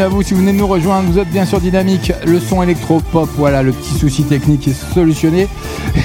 Bienvenue à vous si vous venez de nous rejoindre. Vous êtes bien sûr dynamique. Le son électro-pop, voilà, le petit souci technique est solutionné.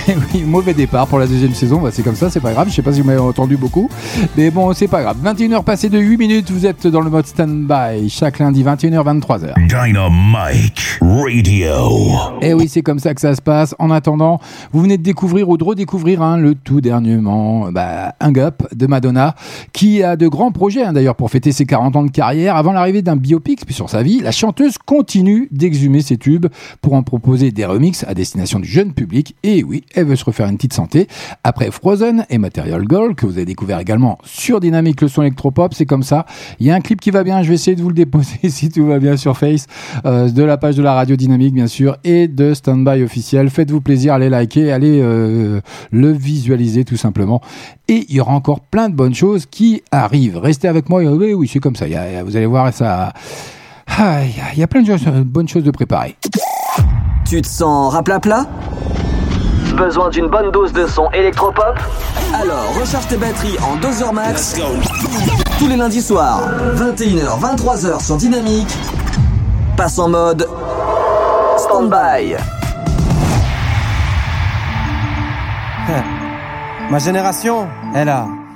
oui, mauvais départ pour la deuxième saison. Bah, c'est comme ça, c'est pas grave. Je sais pas si vous m'avez entendu beaucoup. Mais bon, c'est pas grave. 21h passées de 8 minutes. Vous êtes dans le mode stand-by chaque lundi, 21h, 23h. Dynamite Radio. Et oui, c'est comme ça que ça se passe. En attendant, vous venez de découvrir ou de redécouvrir hein, le tout dernièrement bah, Un Up de Madonna, qui a de grands projets hein, d'ailleurs pour fêter ses 40 ans de carrière. Avant l'arrivée d'un biopic sur sa vie, la chanteuse continue d'exhumer ses tubes pour en proposer des remixes à destination du jeune public. Et oui, elle veut se refaire une petite santé. Après Frozen et Material Girl, que vous avez découvert également sur Dynamique, le son électropop, c'est comme ça. Il y a un clip qui va bien, je vais essayer de vous le déposer si tout va bien sur Face, euh, de la page de la radio Dynamique bien sûr, et de Standby officiel. Faites-vous plaisir, allez liker, allez euh, le visualiser tout simplement. Et il y aura encore de bonnes choses qui arrivent. Restez avec moi. Oui, oui, c'est comme ça. vous allez voir, ça. Il y a plein de bonnes choses de préparer. Tu te sens raplapla? Besoin d'une bonne dose de son électropop? Alors recharge tes batteries en 2 heures max. Tous les lundis soirs, 21h, 23h sur Dynamique. Passe en mode stand-by. Ma génération, elle a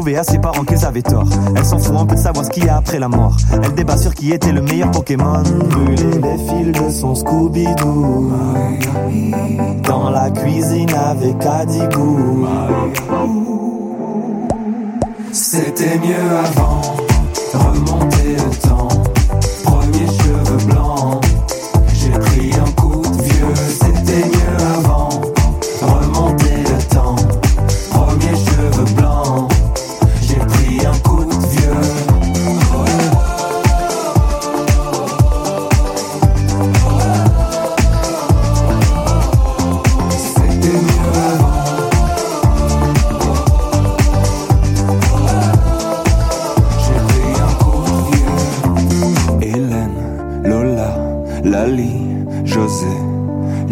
prouver à ses parents qu'ils avaient tort. Elle s'en fout un peu de savoir ce qu'il y a après la mort. Elle débat sur qui était le meilleur Pokémon. Brûler les fils de son Scooby-Doo. Dans la cuisine avec Adigou. C'était mieux avant. Remonter le temps. Premier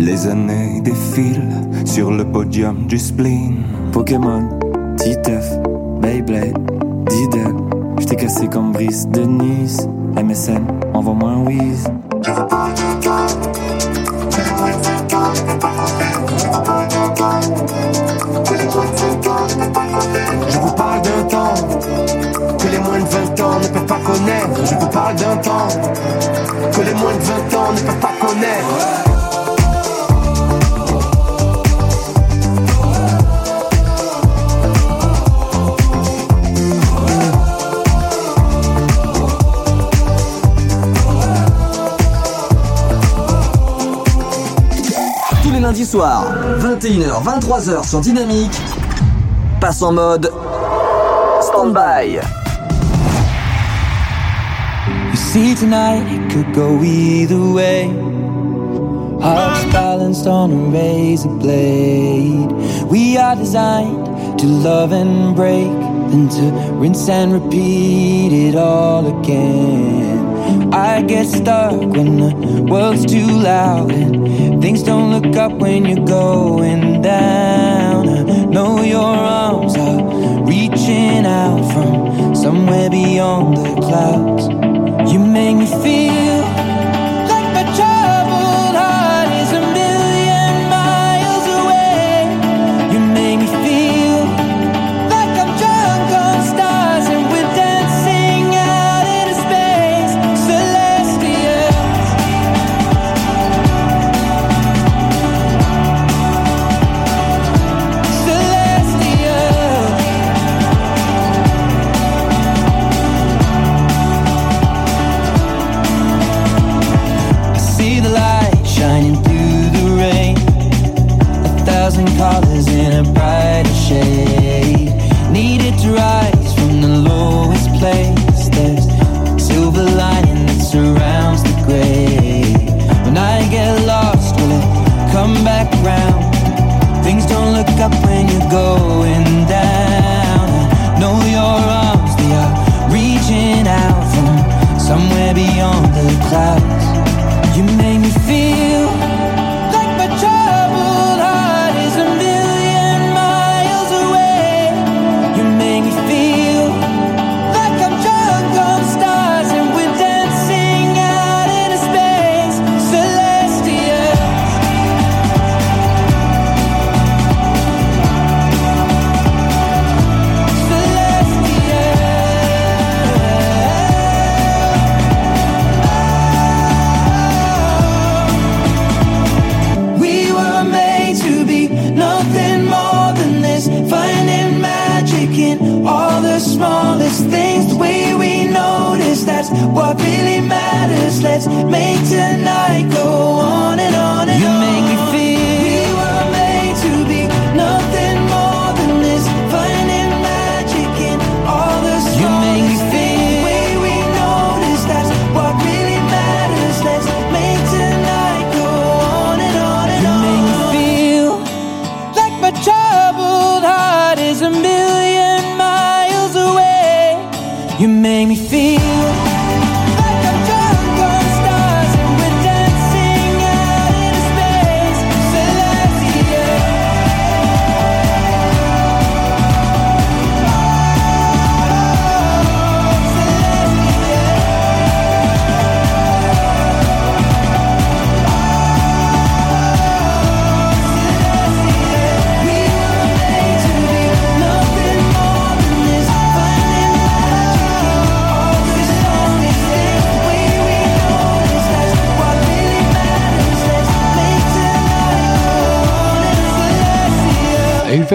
Les années défilent sur le podium du spleen. Pokémon, Titeuf, Beyblade, Diddle. J't'ai cassé comme Brice de Nice. MSN, envoie-moi un whiz. Je vous parle d'un temps. que les moins de 20 ans ne peuvent pas connaître. Je vous parle d'un temps que les moins de 20 ans ne peuvent pas connaître. Soirs, 21h, 23h sur Dynamique, passe en mode stand-by. You see tonight it could go either way. Hearts balanced on a razor blade. We are designed to love and break, then to rinse and repeat it all again. I get stuck when the world's too loud and things don't look up when you're going down. I know your arms are reaching out from somewhere beyond the clouds. You make me feel don't what really matters. Let's make tonight go on on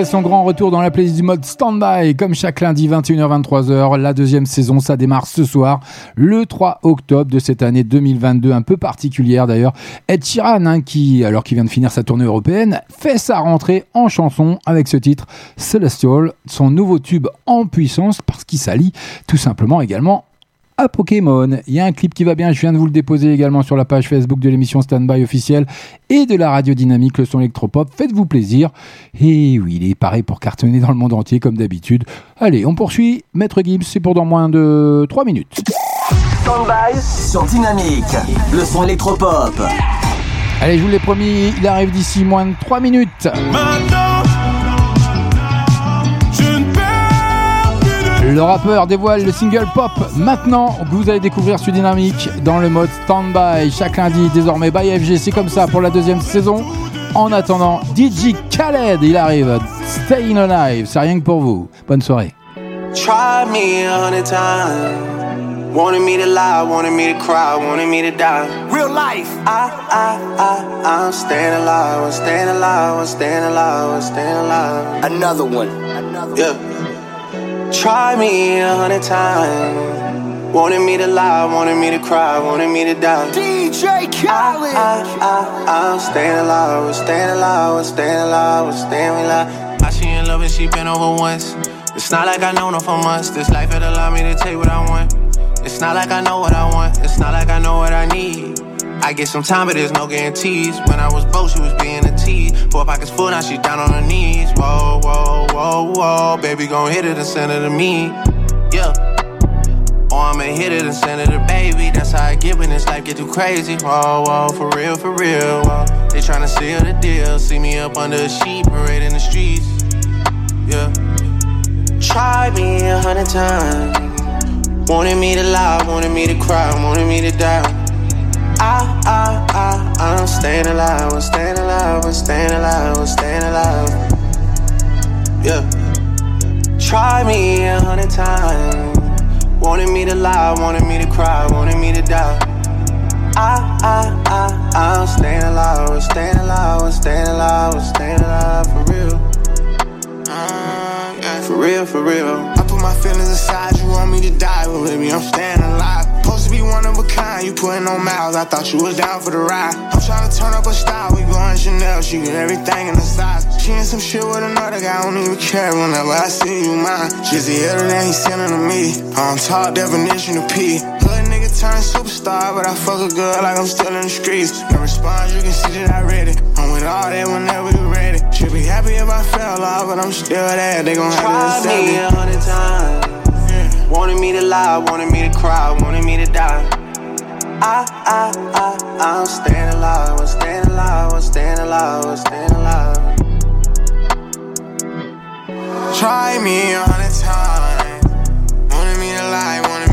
son grand retour dans la playlist du mode Standby, comme chaque lundi 21h-23h. La deuxième saison, ça démarre ce soir, le 3 octobre de cette année 2022, un peu particulière d'ailleurs. Ed Sheeran, hein, qui, alors qu'il vient de finir sa tournée européenne, fait sa rentrée en chanson avec ce titre Celestial, son nouveau tube en puissance, parce qu'il s'allie tout simplement également à Pokémon. Il y a un clip qui va bien, je viens de vous le déposer également sur la page Facebook de l'émission Standby officielle et de la radio dynamique, le son électropop. Faites-vous plaisir. Et oui, il est pareil pour cartonner dans le monde entier comme d'habitude. Allez, on poursuit. Maître Gibbs, c'est pour dans moins de 3 minutes. Stand-by sur Dynamique, le son électropop. Allez, je vous l'ai promis, il arrive d'ici moins de 3 minutes. Maintenant, Le rappeur dévoile le single pop maintenant que vous allez découvrir sur Dynamique dans le mode Standby chaque lundi désormais by FG. C'est comme ça pour la deuxième saison. En attendant, DJ Khaled, il arrive. Staying Alive, c'est rien que pour vous. Bonne soirée. Tried me a hundred times. Wanted me to lie, wanted me to cry, wanted me to die. Real life. I, I, I, I'm staying alive, I'm staying alive, I'm staying alive, I'm staying alive. Another one. Yeah. Try me a hundred times. Wanted me to lie, wanted me to cry, wanted me to die. DJ Khaled. I, I, I'm staying alive, we're staying alive, we're staying alive, we're staying alive. I she in love and she been over once. It's not like I know her for months. This life had allowed me to take what I want. It's not like I know what I want. It's not like I know what I need. I get some time, but there's no guarantees. When I was broke, she was being a tease. Four pockets full, now she down on her knees. Whoa, whoa, whoa, whoa. Baby, gon' hit it and send it to me. Yeah. Or I'ma hit it and send it to baby. That's how I get when this life get too crazy. Whoa, whoa, for real, for real. Whoa. They tryna seal the deal. See me up under a sheet, parade in the streets. Yeah. Try me a hundred times. Wanted me to lie, wanted me to cry, wanted me to die. I, I, I, I'm staying alive, I'm staying alive, I'm staying alive, I'm staying alive. Yeah. Try me a hundred times. Wanted me to lie, wanted me to cry, wanted me to die. I, I, I, I'm staying alive, I'm staying alive, I'm staying alive, I'm staying alive for real. Uh. For real, for real. I put my feelings aside, you want me to die, but baby, I'm staying alive. Supposed to be one of a kind, you putting on miles, I thought you was down for the ride. I'm trying to turn up a style, we going Chanel, she get everything in the size. She in some shit with another guy, I don't even care whenever I see you mine. She's the other than he's sending to me. On top definition of P. Hood nigga turn superstar, but I fuck a girl like I'm still in the streets. No response, you can see that I read it. I'm with all that whenever you ready. Should be happy if I fell off, but I'm still there. They gon' have to me a hundred times. Wanted me to lie, wanted me to cry, wanted me to die. I, I, I, I'm staying alive, I'm staying alive, I'm staying alive, I'm staying alive. Try me a hundred times. Wanted me to lie, wanted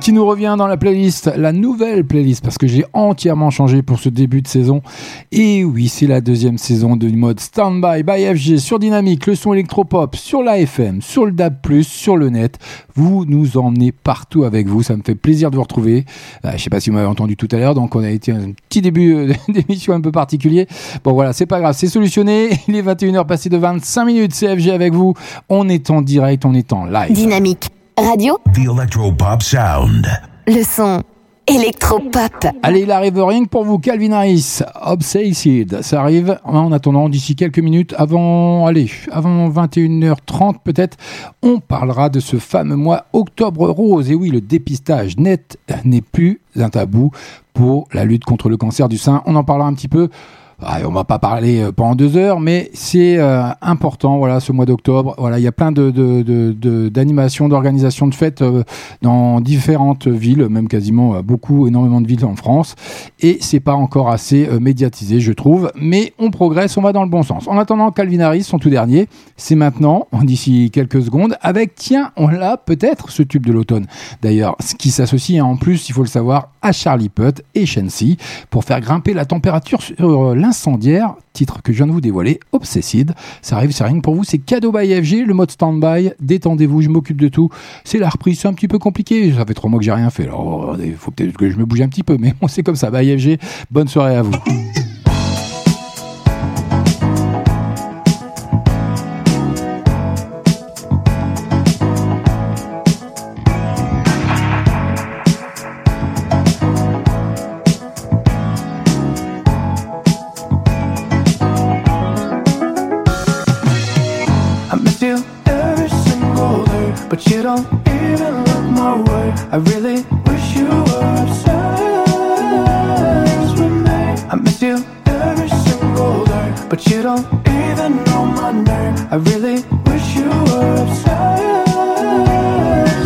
Qui nous revient dans la playlist, la nouvelle playlist, parce que j'ai entièrement changé pour ce début de saison. Et oui, c'est la deuxième saison du mode Standby by FG sur Dynamique, le son électropop, sur la FM, sur le DAB+, sur le net. Vous nous emmenez partout avec vous, ça me fait plaisir de vous retrouver. Euh, je sais pas si vous m'avez entendu tout à l'heure, donc on a été un petit début euh, d'émission un peu particulier. Bon voilà, c'est pas grave, c'est solutionné. Il est 21h passé de 25 minutes, CFG avec vous. On est en direct, on est en live. Dynamique Radio, The Electropop Sound. le son électropop. Allez, il arrive rien que pour vous, Calvin Harris, Obsessed. Ça arrive en attendant d'ici quelques minutes, avant, allez, avant 21h30 peut-être, on parlera de ce fameux mois Octobre Rose. Et oui, le dépistage net n'est plus un tabou pour la lutte contre le cancer du sein. On en parlera un petit peu. Ah, on va pas parler euh, pendant deux heures, mais c'est euh, important. Voilà, ce mois d'octobre. Voilà, il y a plein de de- de- de- d'animations, d'organisations de fêtes euh, dans différentes villes, même quasiment euh, beaucoup, énormément de villes en France. Et c'est pas encore assez euh, médiatisé, je trouve. Mais on progresse, on va dans le bon sens. En attendant, Calvin Harris, son tout dernier, c'est maintenant, d'ici quelques secondes, avec tiens, on l'a peut-être ce tube de l'automne. D'ailleurs, ce qui s'associe hein, en plus, il faut le savoir, à Charlie Puth et Shensi pour faire grimper la température sur l'incendiaire, titre que je viens de vous dévoiler, Obsessed. Ça arrive, c'est rien pour vous, c'est cadeau by FG, le mode standby, détendez-vous, je m'occupe de tout. C'est la reprise, c'est un petit peu compliqué, ça fait trois mois que j'ai rien fait, alors il faut peut-être que je me bouge un petit peu, mais bon, c'est comme ça, by FG, bonne soirée à vous. But you don't even look my way. I really wish you were obsessed with me. I miss you every single day, but you don't even know my name. I really wish you were obsessed.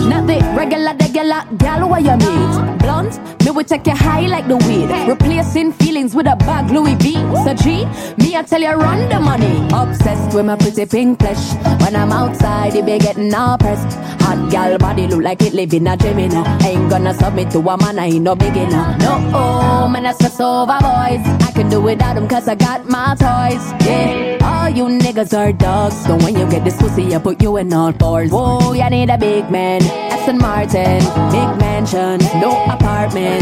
Not the regular, regular gal where you meet. Blunt, will take you high like the weed. Replacing feelings with a bag Louis V. So G, me I tell you run the money. Obsessed with my pretty pink flesh. When I'm outside, it be getting all pressed. Hot gal body look like it live in a Gemini. Ain't gonna submit to a man, I ain't no beginner. No, oh, man, I stress over boys. I can do without them cause I got my toys. Yeah, all you niggas are dogs. So when you get this pussy, I put you in all fours. Whoa, you need a big man. Aston Martin, big mansion, no apartment.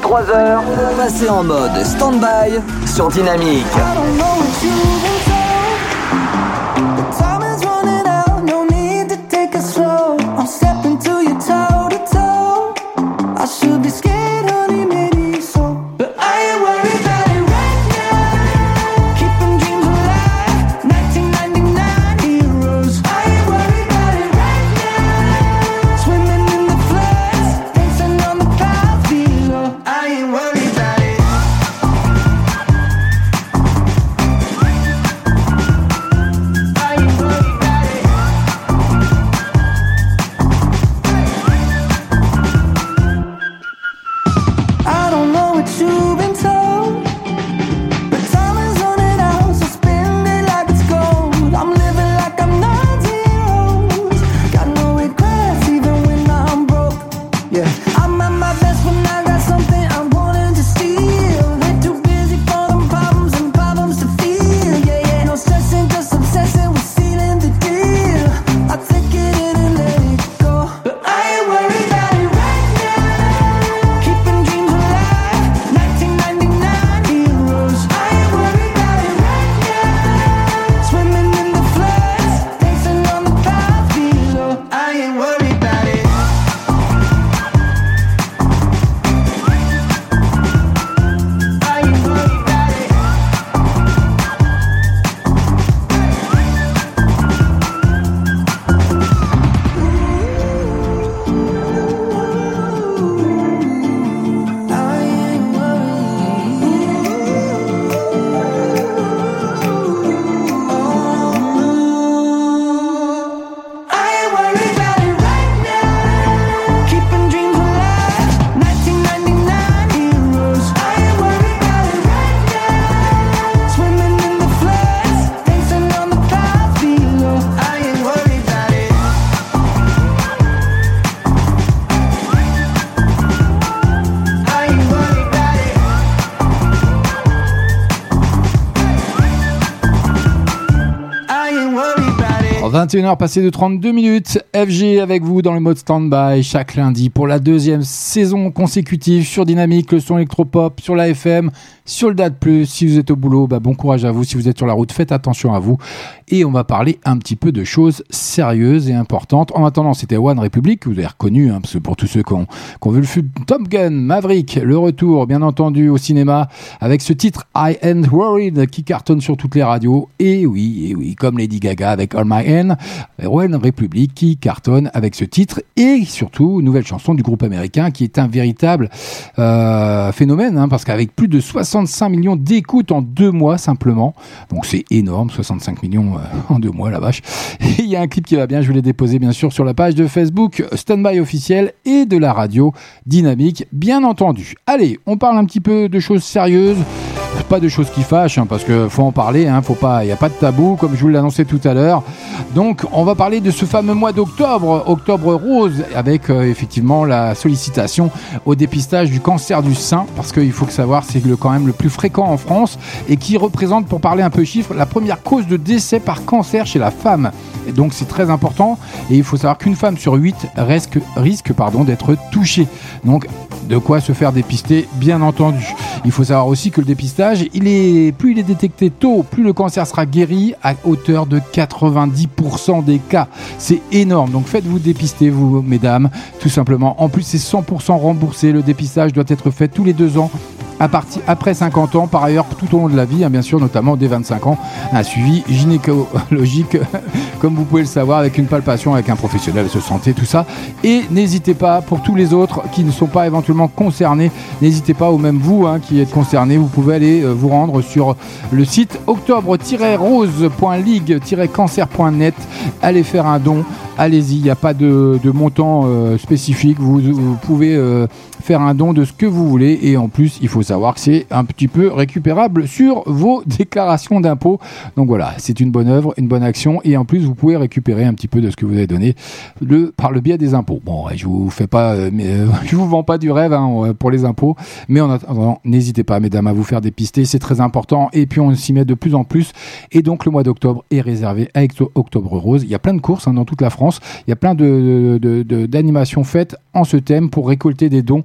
23h, passez en mode stand-by sur Dynamique. 21h passé de 32 minutes, FG avec vous dans le mode stand-by chaque lundi pour la deuxième saison consécutive sur Dynamique, le son électropop, sur la FM, sur le DAT+. Si vous êtes au boulot, bah bon courage à vous. Si vous êtes sur la route, faites attention à vous. Et on va parler un petit peu de choses sérieuses et importantes. En attendant, c'était One Republic, vous avez reconnu, hein, parce que pour tous ceux qui ont, qui vu le film Top Gun, Maverick, le retour, bien entendu, au cinéma, avec ce titre I Ain't Worried qui cartonne sur toutes les radios. Et oui, et oui, comme Lady Gaga avec All My Hand, One Republic qui cartonne avec ce titre. Et surtout, nouvelle chanson du groupe américain qui est un véritable euh, phénomène, hein, parce qu'avec plus de 65 millions d'écoutes en deux mois simplement, donc c'est énorme, 65 millions euh, en deux mois, la vache. Il y a un clip qui va bien, je vais les déposer bien sûr sur la page de Facebook Standby officiel et de la radio Dynamique, bien entendu. Allez, on parle un petit peu de choses sérieuses, pas de choses qui fâchent, hein, parce que faut en parler, hein, il n'y a pas de tabou, comme je vous annoncé tout à l'heure. Donc, on va parler de ce fameux mois d'octobre, octobre rose, avec euh, effectivement la sollicitation au dépistage du cancer du sein, parce qu'il faut que savoir, c'est quand même le plus fréquent en France et qui représente, pour parler un peu chiffres, la première cause de décès par cancer chez la femme. Donc, c'est très important. Et il faut savoir qu'une femme sur huit risque, risque pardon, d'être touchée. Donc, de quoi se faire dépister, bien entendu. Il faut savoir aussi que le dépistage, plus il est détecté tôt, plus le cancer sera guéri à hauteur de 90% des cas. C'est énorme. Donc faites-vous dépister, vous, mesdames, tout simplement. En plus, c'est 100% remboursé. Le dépistage doit être fait tous les deux ans après 50 ans, par ailleurs tout au long de la vie, hein, bien sûr, notamment dès 25 ans, un suivi gynécologique, comme vous pouvez le savoir, avec une palpation avec un professionnel de santé, tout ça. Et n'hésitez pas, pour tous les autres qui ne sont pas éventuellement concernés, n'hésitez pas, ou même vous hein, qui êtes concernés, vous pouvez aller euh, vous rendre sur le site octobre-rose.ligue-cancer.net, allez faire un don, allez-y, il n'y a pas de, montant euh, spécifique, vous, vous pouvez euh, faire un don de ce que vous voulez. Et en plus il faut savoir que c'est un petit peu récupérable sur vos déclarations d'impôts. Donc voilà c'est une bonne œuvre une bonne action. Et en plus vous pouvez récupérer un petit peu de ce que vous avez donné par le biais des impôts. Bon je vous fais pas euh, euh, je vous vends pas du rêve hein, pour les impôts. Mais en attendant n'hésitez pas mesdames à vous faire dépister. C'est très important. Et puis on s'y met de plus en plus. Et donc le mois d'octobre est réservé à Octobre Rose. Il y a plein de courses hein, dans toute la France. Il y a plein de, de, de- d'animations faites en ce thème pour récolter des dons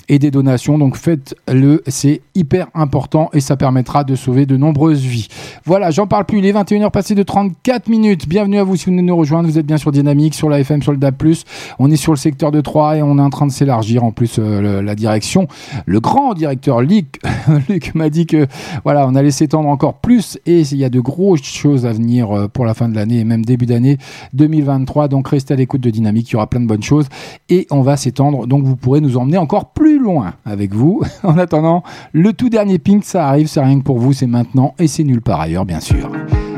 et des donations. Donc faites-le, c'est hyper important et ça permettra de sauver de nombreuses vies. Voilà, j'en parle plus. Il est 21h passé de 34 minutes. Bienvenue à vous si vous venez nous rejoindre. Vous êtes bien sur Dynamique, sur la FM, sur le DAB+. On est sur le secteur de 3 et on est en train de s'élargir. En plus, euh, la direction, le grand directeur Luc, Luc m'a dit que voilà, on allait s'étendre encore plus et il y a de grosses choses à venir euh, pour la fin de l'année et même début d'année 2023. Donc restez à l'écoute de Dynamique, il y aura plein de bonnes choses et on va s'étendre. Donc vous pourrez nous emmener encore plus loin avec vous. En attendant, le tout dernier pink, ça arrive, c'est rien que pour vous, c'est maintenant et c'est nulle part ailleurs, bien sûr.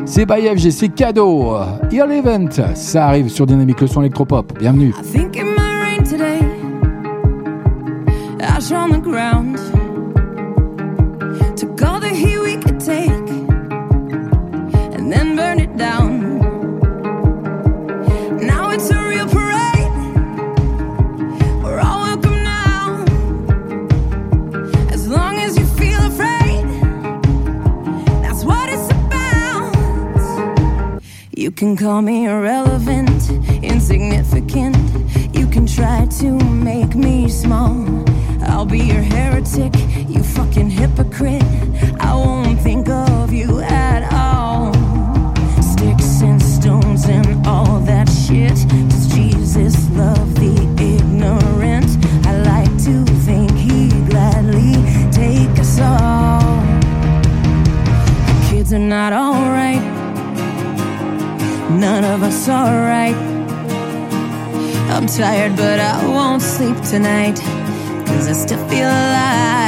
C'est by FG, c'est cadeau. Earl Event, ça arrive sur Dynamique le son électropop. Bienvenue. Can call me irrelevant, insignificant. You can try to make me small. I'll be your heretic, you fucking hypocrite. I won't think of you of us are right. I'm tired, but I won't sleep tonight. Cause I still feel alive.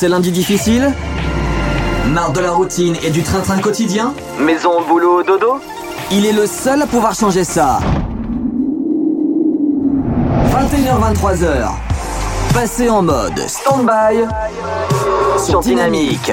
Ces lundis difficiles Marre de la routine et du train-train quotidien Maison, boulot, dodo Il est le seul à pouvoir changer ça. 21h-23h. Passez en mode stand-by sur Dynamique.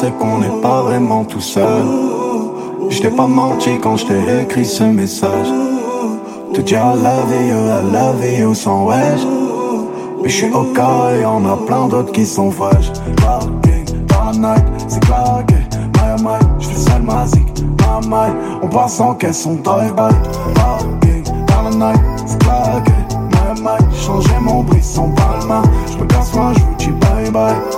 C'est qu'on n'est pas vraiment tout seul. Je t'ai pas menti quand je t'ai écrit ce message. Te dire I love you, I love you sans wesh. Mais je suis au cas et y'en a plein d'autres qui sont fraîches. Parking night, c'est claqué. My my, je fais seul ma zik, my my. On passe sans caisse, on drive by. Parking night, c'est claqué. My my, j'ai changé mon brisson palma. Je me casse moi, je vous dis bye bye.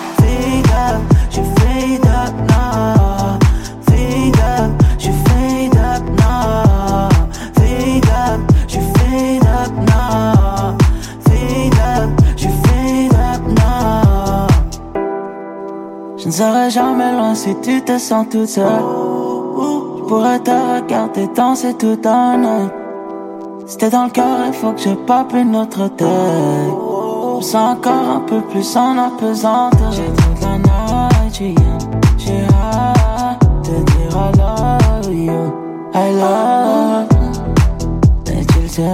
Jamais loin si tu te sens toute seule. Je pourrais te regarder danser tout un night. T'es dans le cœur, il faut que je pop une autre tête. Je sens encore un peu plus en apesanteur. J'ai toute la night, j'ai hâte de dire I love you, I love. Et tu le sais,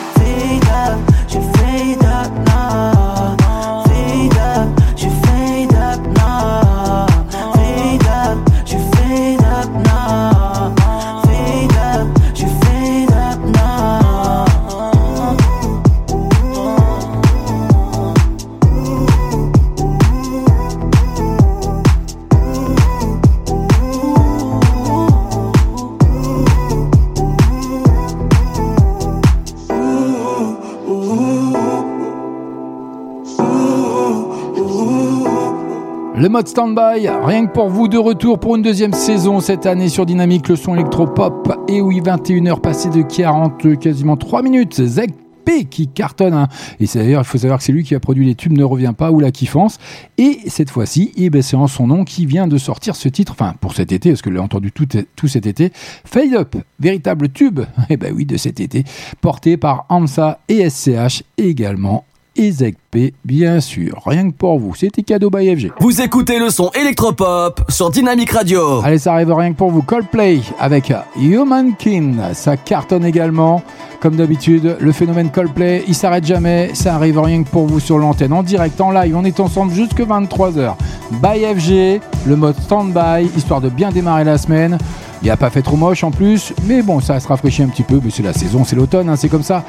Mode standby, rien que pour vous, de retour pour une deuxième saison cette année sur Dynamique, le son électropop. Et oui, 21h passées de 40, quasiment 3 minutes. Zeg P qui cartonne. hein. Et c'est d'ailleurs, il faut savoir que c'est lui qui a produit les tubes Ne revient pas ou La Kiffance. Et cette fois-ci, eh ben, c'est en son nom qui vient de sortir ce titre, enfin pour cet été, parce que l'ai entendu tout, tout cet été. Fade Up, véritable tube, eh ben oui, de cet été, porté par Amsa et SCH également. Et Zeg P, bien sûr. Rien que pour vous. C'était cadeau by FG. Vous écoutez le son électropop sur Dynamic Radio. Allez, ça arrive rien que pour vous. Coldplay avec Human Kin. Ça cartonne également. Comme d'habitude, le phénomène Coldplay, il s'arrête jamais. Ça arrive rien que pour vous sur l'antenne. En direct, en live, on est ensemble jusque 23h. By FG, le mode stand-by, histoire de bien démarrer la semaine. Il a pas fait trop moche en plus, mais bon, ça se rafraîchit un petit peu. Mais c'est la saison, c'est l'automne, hein, c'est comme ça.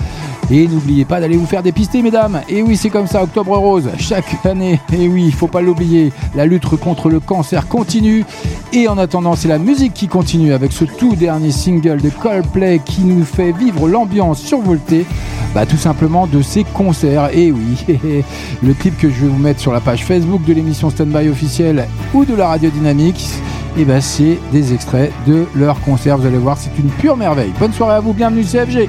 Et n'oubliez pas d'aller vous faire dépister, mesdames. Et oui, c'est comme ça, Octobre Rose, chaque année. Et oui, il faut pas l'oublier. La lutte contre le cancer continue. Et en attendant, c'est la musique qui continue avec ce tout dernier single de Coldplay qui nous fait vivre l'ambiance survoltée. Bah, tout simplement de ces concerts. Et oui, le clip que je vais vous mettre sur la page Facebook de l'émission Standby officielle ou de la radio Dynamique et ben c'est des extraits de leur concert. Vous allez voir, c'est une pure merveille. Bonne soirée à vous, bienvenue CFG.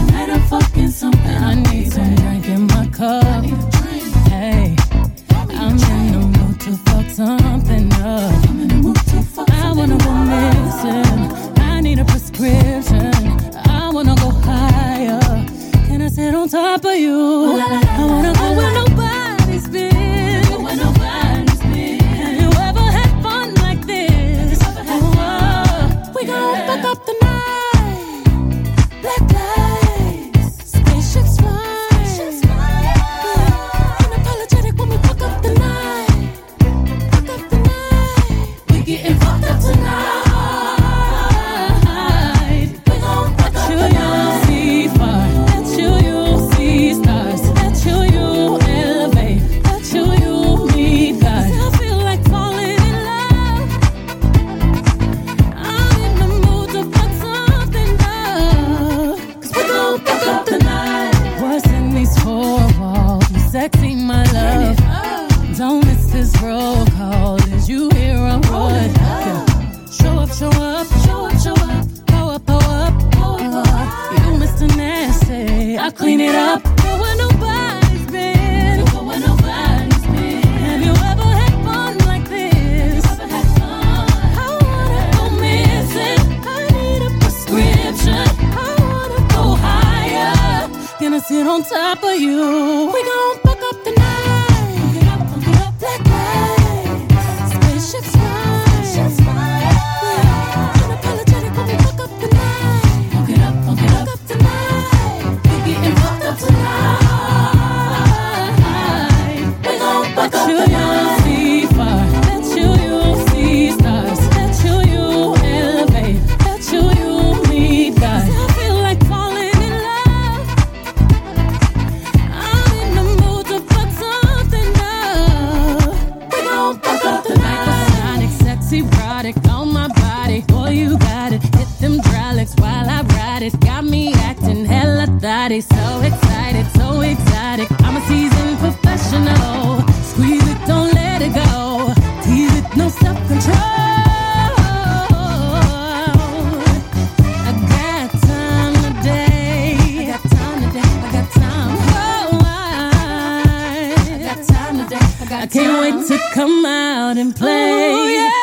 and play. Ooh, yeah.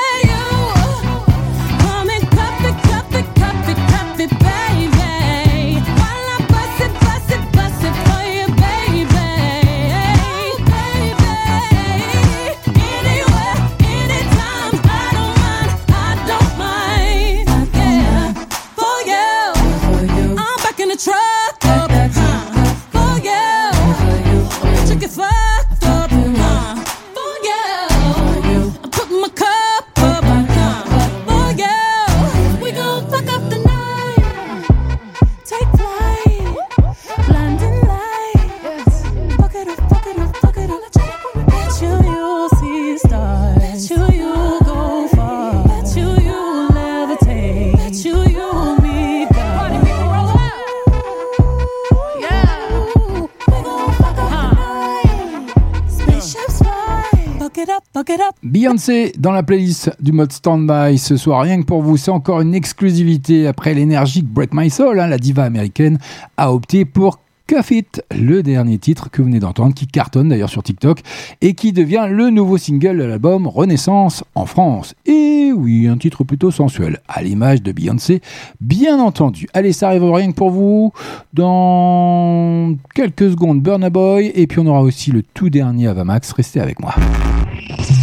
Dans la playlist du mode standby ce soir, rien que pour vous, c'est encore une exclusivité après l'énergique Break My Soul, hein, la diva américaine a opté pour Cuff It, le dernier titre que vous venez d'entendre, qui cartonne d'ailleurs sur TikTok et qui devient le nouveau single de l'album Renaissance en France. Et oui, un titre plutôt sensuel, à l'image de Beyoncé, bien entendu. Allez, ça arrive rien que pour vous. Dans quelques secondes, Burna Boy, et puis on aura aussi le tout dernier Avamax. Restez avec moi.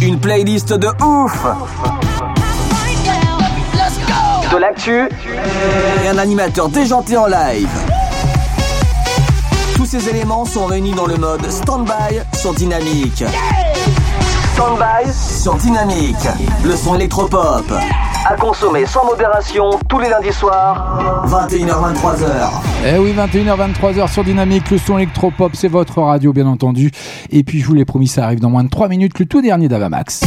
Une playlist de ouf De l'actu et un animateur déjanté en live. Tous ces éléments sont réunis dans le mode Standby sur Dynamique. Standby sur Dynamique. Le son électropop. À consommer sans modération tous les lundis soirs, 21h-23h. Eh oui, 21h, 23h sur Dynamique, le son électropop, c'est votre radio bien entendu. Et puis je vous l'ai promis, ça arrive dans moins de 3 minutes, le tout dernier d'Avamax.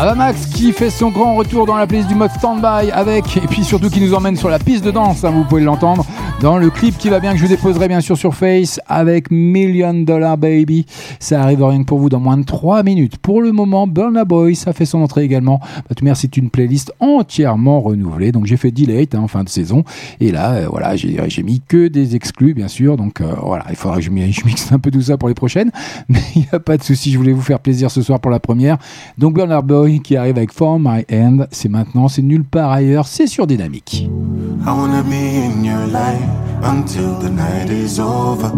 Avamax qui fait son grand retour dans la playlist du mode standby avec, et puis surtout qui nous emmène sur la piste de danse, hein, vous pouvez l'entendre, dans le clip qui va bien que je vous déposerai bien sûr sur Face avec Million Dollar Baby. Ça arrive rien que pour vous dans moins de 3 minutes. Pour le moment, Burna Boy, ça fait son entrée également. Manière, c'est une playlist entièrement renouvelée. Donc j'ai fait Delete hein, en fin de saison. Et là, euh, voilà, j'ai mis que des exclus, bien sûr. Donc euh, voilà, il faudra que je, mi- je mixe un peu tout ça pour les prochaines. Mais il n'y a pas de souci, je voulais vous faire plaisir ce soir pour la première. Donc Burna Boy qui arrive avec For My Hand, c'est maintenant, c'est nulle part ailleurs, c'est sur Dynamique. Until the night is over.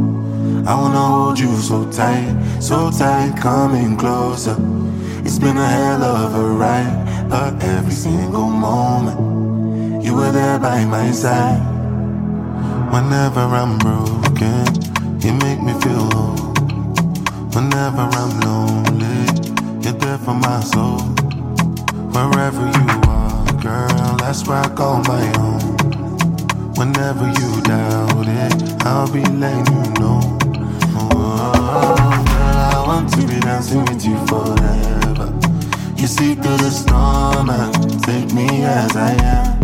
I wanna hold you so tight, so tight, coming closer. It's been a hell of a ride, but every single moment you were there by my side. Whenever I'm broken, you make me feel whole. Whenever I'm lonely, you're there for my soul. Wherever you are, girl, that's where I call my own. Whenever you doubt it, I'll be letting you know. Oh, girl, I want to be dancing with you forever. You see through the storm and take me as I am.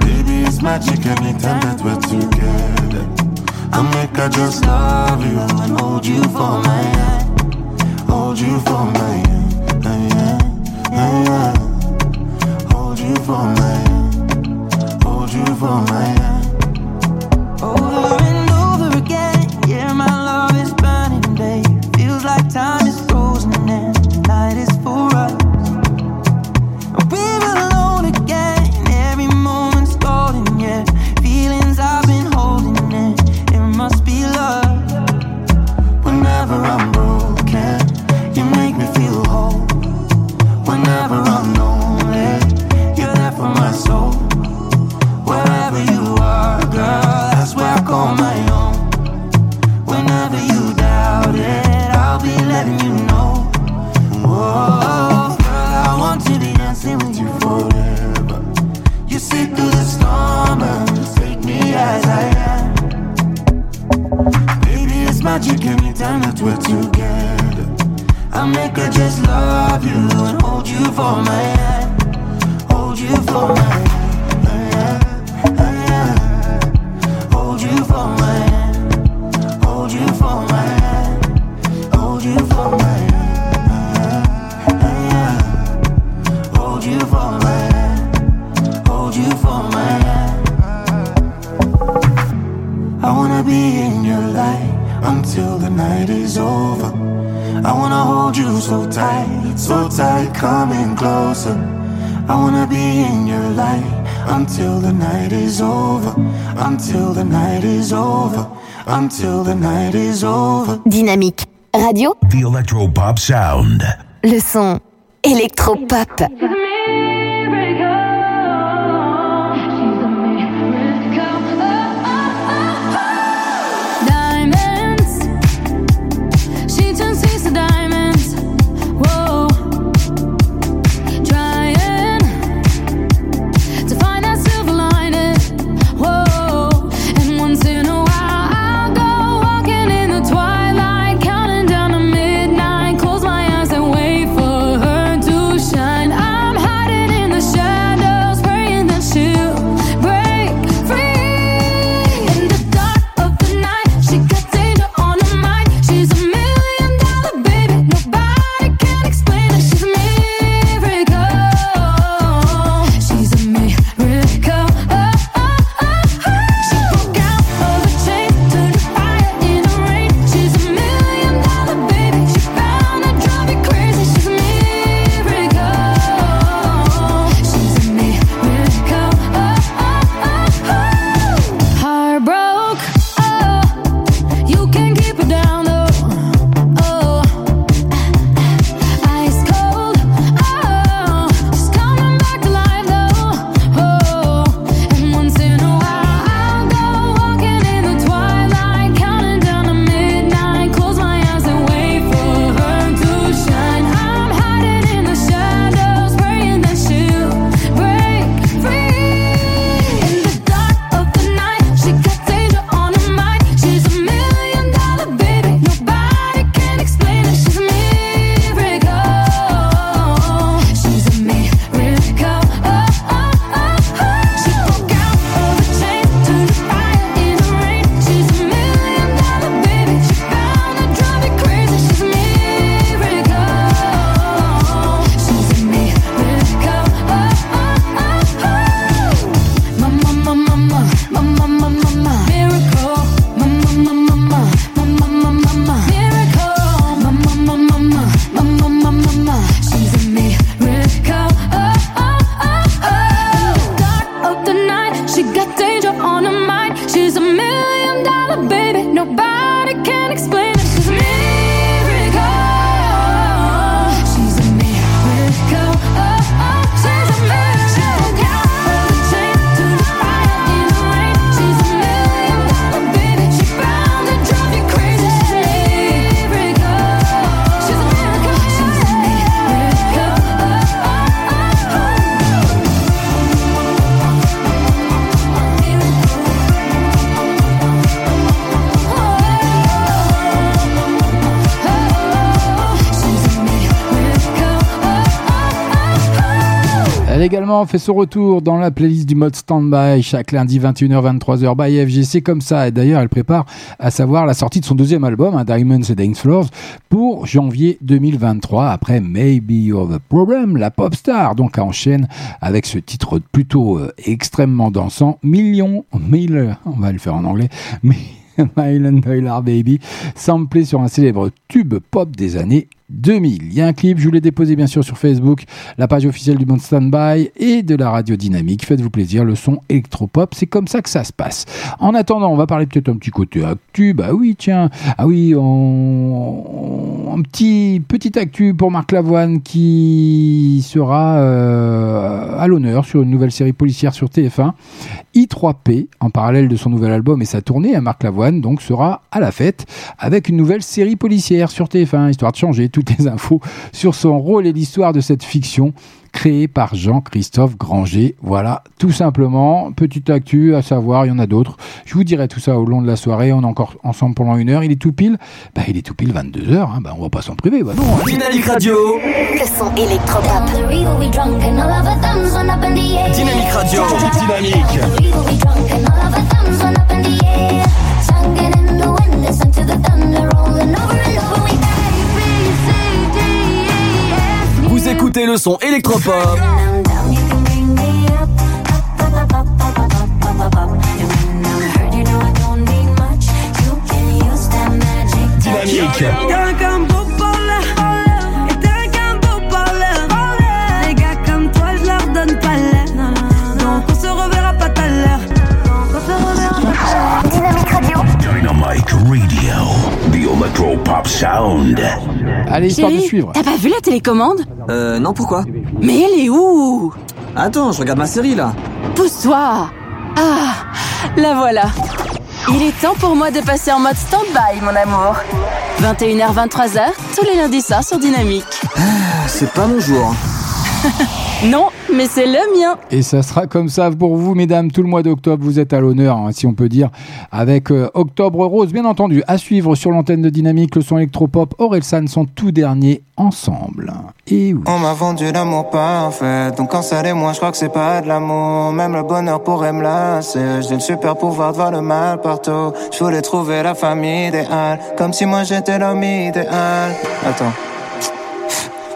Baby, it's magic anytime that we're together. I make I just love you and hold you for my hand. Hold you for my hand. Yeah, yeah. Hold you for my hand. For my. Over and over again, yeah, my électropop. Fait son retour dans la playlist du mode standby chaque lundi 21h 23h by FG. C'est comme ça. Et d'ailleurs, elle prépare à savoir la sortie de son deuxième album, hein, Diamonds and Dance Floors, pour janvier 2023 après Maybe You're the Problem, la pop star. Donc, enchaîne avec ce titre plutôt euh, extrêmement dansant, Million, Mille, on va le faire en anglais, mais Mylan Baby, samplé sur un célèbre tube pop des années 2000. Il y a un clip, je vous l'ai déposé bien sûr sur Facebook, la page officielle du Monde Standby et de la radio dynamique. Faites-vous plaisir, le son électropop, c'est comme ça que ça se passe. En attendant, on va parler peut-être un petit côté actu. Bah oui, tiens, ah oui, un petit petit actu pour Marc Lavoine qui sera euh, à l'honneur sur une nouvelle série policière sur TF1. I3P, en parallèle de son nouvel album et sa tournée, à Marc Lavoine donc sera à la fête avec une nouvelle série policière sur TF1, histoire de changer toutes les infos sur son rôle et l'histoire de cette fiction créée par Jean-Christophe Granger. Voilà, tout simplement, petite actu à savoir, il y en a d'autres. Je vous dirai tout ça au long de la soirée, on est encore ensemble pendant une heure. Il est tout pile, bah il est tout pile 22h, hein. bah, on va pas s'en priver. Bah, non, hein. Dynamique Radio. Le son électropop. Dynamique Radio. Dynamique. Vous écoutez le son électropop. Dynamique. T'es qu'un beau parleur, et t'es qu'un beau parleur. Les gars comme toi, je leur donne pas l'air. Donc on se reverra pas tout à l'heure. Donc on se reverra pas tout à l'heure. Dynamique Radio. Dynamite Radio. The Electro Pop Sound. Allez, histoire de suivre. t'as pas vu la télécommande? Euh, non, pourquoi? Mais elle est où? Attends, je regarde ma série là. Pousse-toi Ah, la voilà. Il est temps pour moi de passer en mode stand-by, mon amour. 21h, 23h, tous les lundis soirs sur Dynamique. C'est pas mon jour. Non, mais c'est le mien. Et ça sera comme ça pour vous, mesdames, tout le mois d'octobre. Vous êtes à l'honneur, hein, si on peut dire, avec euh, Octobre Rose, bien entendu. À suivre sur l'antenne de Dynamique, le son électropop, Orelsan, son tout dernier ensemble. Et oui. On m'a vendu l'amour parfait Donc quand ça l'est moi je crois que c'est pas de l'amour Même le bonheur pourrait me lasser J'ai le super pouvoir de voir le mal partout Je voulais trouver la famille idéale Comme si moi j'étais l'homme idéal Attends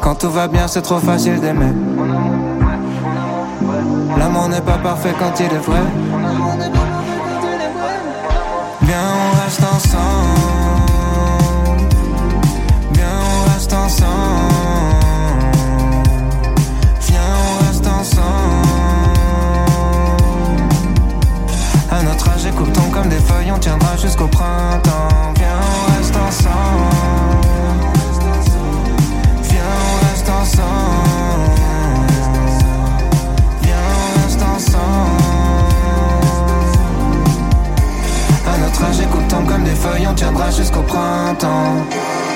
quand tout va bien, c'est trop facile d'aimer. L'amour n'est pas parfait quand il est vrai. Viens, on reste ensemble. Viens, on reste ensemble. Viens, on reste ensemble. À notre âge, écoute tombe comme des feuilles, on tiendra jusqu'au printemps. Viens, on reste ensemble. Viens, ensemble. À notre âge, écoute tombe comme des feuilles, on tiendra jusqu'au printemps.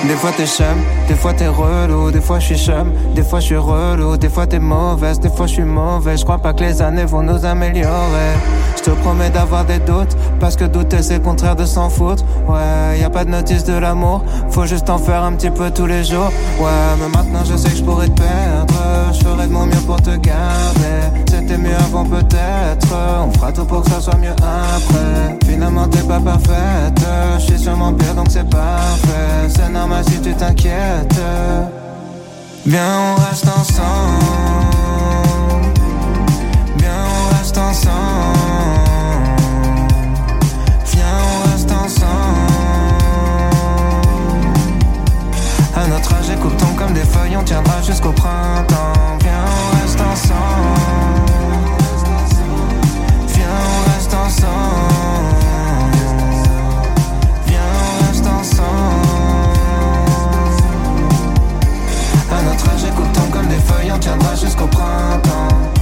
Des fois t'es chum, des fois t'es relou, des fois je suis chum, des fois je suis relou, des fois t'es mauvaise, des fois je suis mauvais. Je crois pas que les années vont nous améliorer. Je te promets d'avoir des doutes, parce que douter c'est le contraire de s'en foutre. Ouais, y a pas de notice de l'amour, faut juste en faire un petit peu tous les jours. Ouais, mais maintenant je sais que je pourrais te perdre, je ferai de mon mieux pour te garder c'était mieux avant peut-être. On fera tout pour que ça soit mieux après. Finalement t'es pas parfaite. Je suis sûrement pire donc c'est parfait. C'est normal si tu t'inquiètes. Viens on reste ensemble. Viens on reste ensemble. Viens on reste ensemble. À notre âge écoutons comme des feuilles On tiendra jusqu'au printemps. Viens on reste ensemble. Viens, restons ensemble. À notre âge, écoutant comme des feuilles, on tiendra jusqu'au printemps.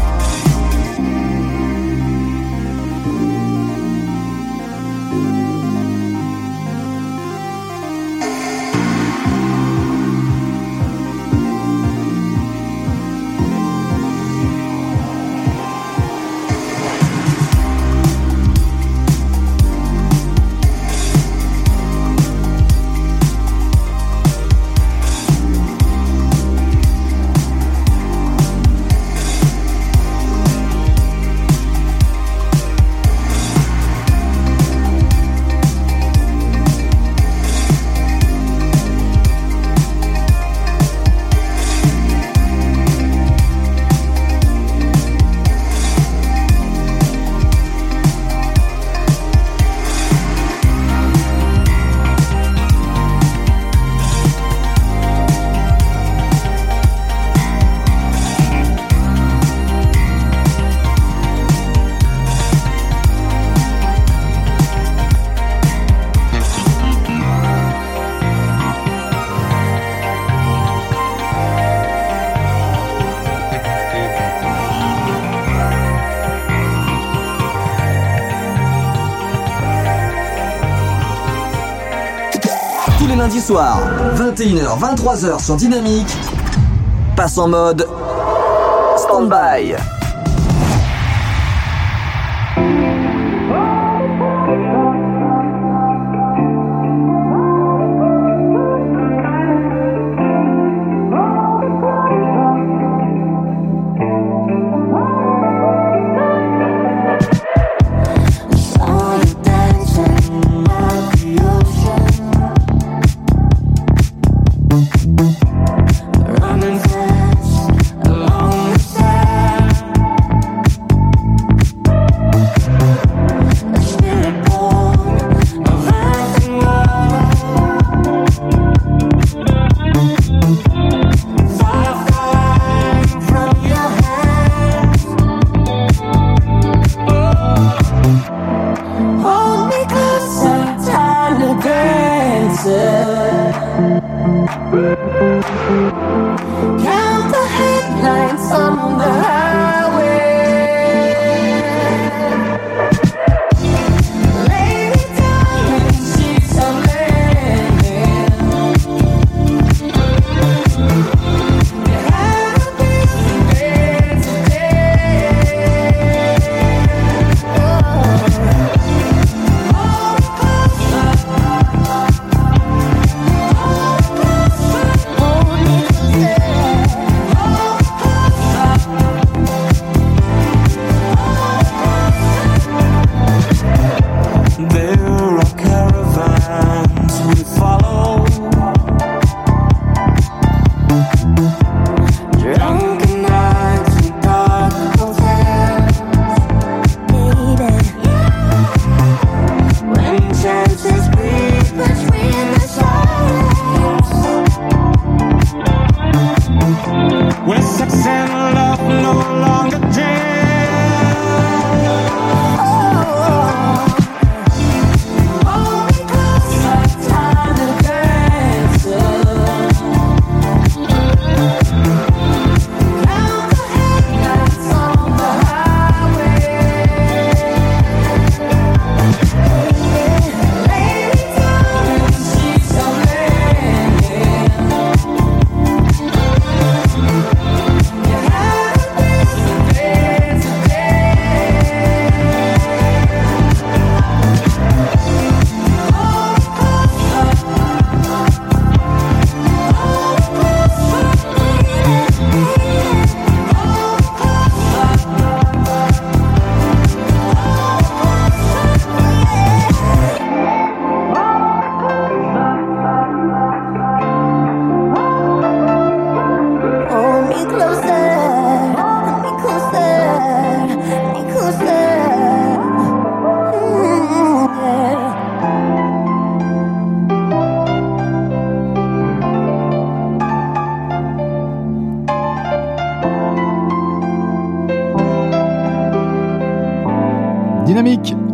Lundis soirs, 21h, 23h sur Dynamique, passe en mode stand-by.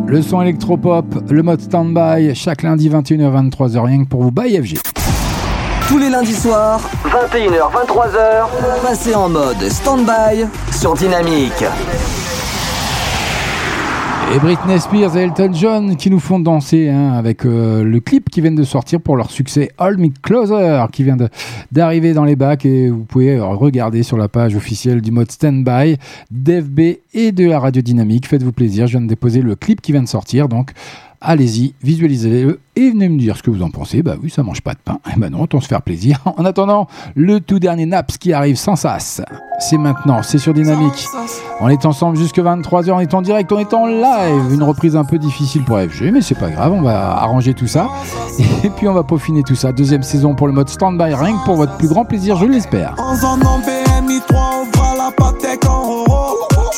Le son électropop, le mode stand-by, chaque lundi 21h, 23h, rien que pour vous, by FG. Tous les lundis soirs, 21h, 23h, passez en mode stand-by sur Dynamique. Et Britney Spears et Elton John qui nous font danser hein, avec euh, le clip qui vient de sortir pour leur succès Hold Me Closer qui vient d'arriver dans les bacs et vous pouvez euh, regarder sur la page officielle du mode Standby d'FB et de la radio dynamique. Faites-vous plaisir, je viens de déposer le clip qui vient de sortir donc allez-y, visualisez-le et venez me dire ce que vous en pensez. Bah oui, ça mange pas de pain. Eh ben non, autant se faire plaisir. En attendant, le tout dernier Naps qui arrive sans sas. C'est maintenant, c'est sur Dynamique. On est ensemble jusque 23h, on est en direct, on est en live. Une reprise un peu difficile pour FG, mais c'est pas grave, on va arranger tout ça. Et puis on va peaufiner tout ça. Deuxième saison pour le mode standby, rien que pour votre plus grand plaisir, je l'espère.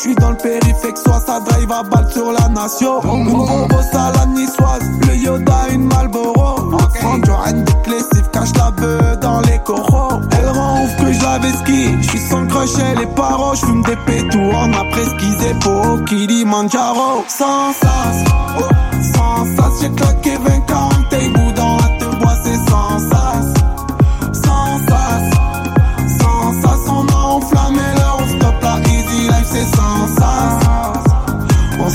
Roro. J'suis dans le périphérique, soit ça drive à balle sur la nation. Nouveau boss à la niçoise, le Yoda, une Malboro. Prends du handicap, lessive, cache la beuh dans les coraux. Elle rend ouf que j'avais ski, j'suis sans crochet, les paroles. J'fume des pétous, on a presquisé pour Kilimanjaro. Sans sas, oh, sans sas, j'ai claqué 20 40 tables dans la te bois, c'est sans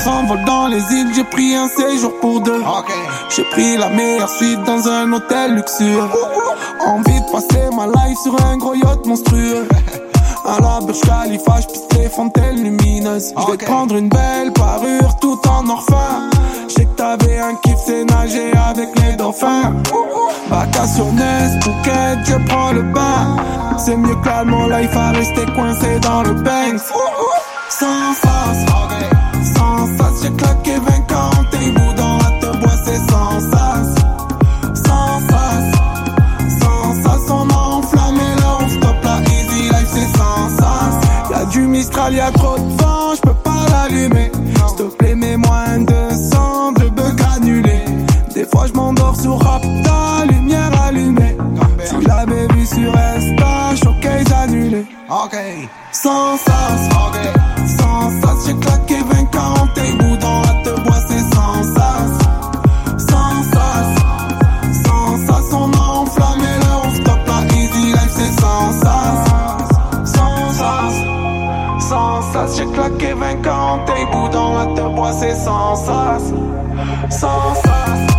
s'envole dans les îles, j'ai pris un séjour pour deux. J'ai pris la meilleure suite dans un hôtel luxueux. Envie de passer ma life sur un gros yacht monstrueux. À la Burj Khalifa, je les fontaines lumineuses. Je vais te prendre une belle parure tout en orphin. Je sais que t'avais un kiff, c'est nager avec les dauphins. Ness, Phuket, je prends le bain. C'est mieux que l'allemand, life à rester coincé dans le Banks. Sans sas, j'ai claqué 20 quand t'es bout dans la te bois, c'est sans sas. Sans sas, sans sas, on a enflammé le rooftop, la easy life, c'est sans sas. Y'a du Mistral, y'a trop de vent, j'peux pas l'allumer. S'il te plaît, mets-moi un 200 de bug granulé. Des fois, j'm'endors sur allumée. L'avais vu sur Insta, showcase annulé. Sans sas, sans sas, j'ai claqué 20 quand t'es bout dans la te bois, c'est sans sas. Sans sas, sans sas, on a enflammé le rooftop, la easy life, c'est sans sas. Sans sas, sans sas, j'ai claqué 20 quand t'es bout dans la te bois, c'est sans sas. Sans sas,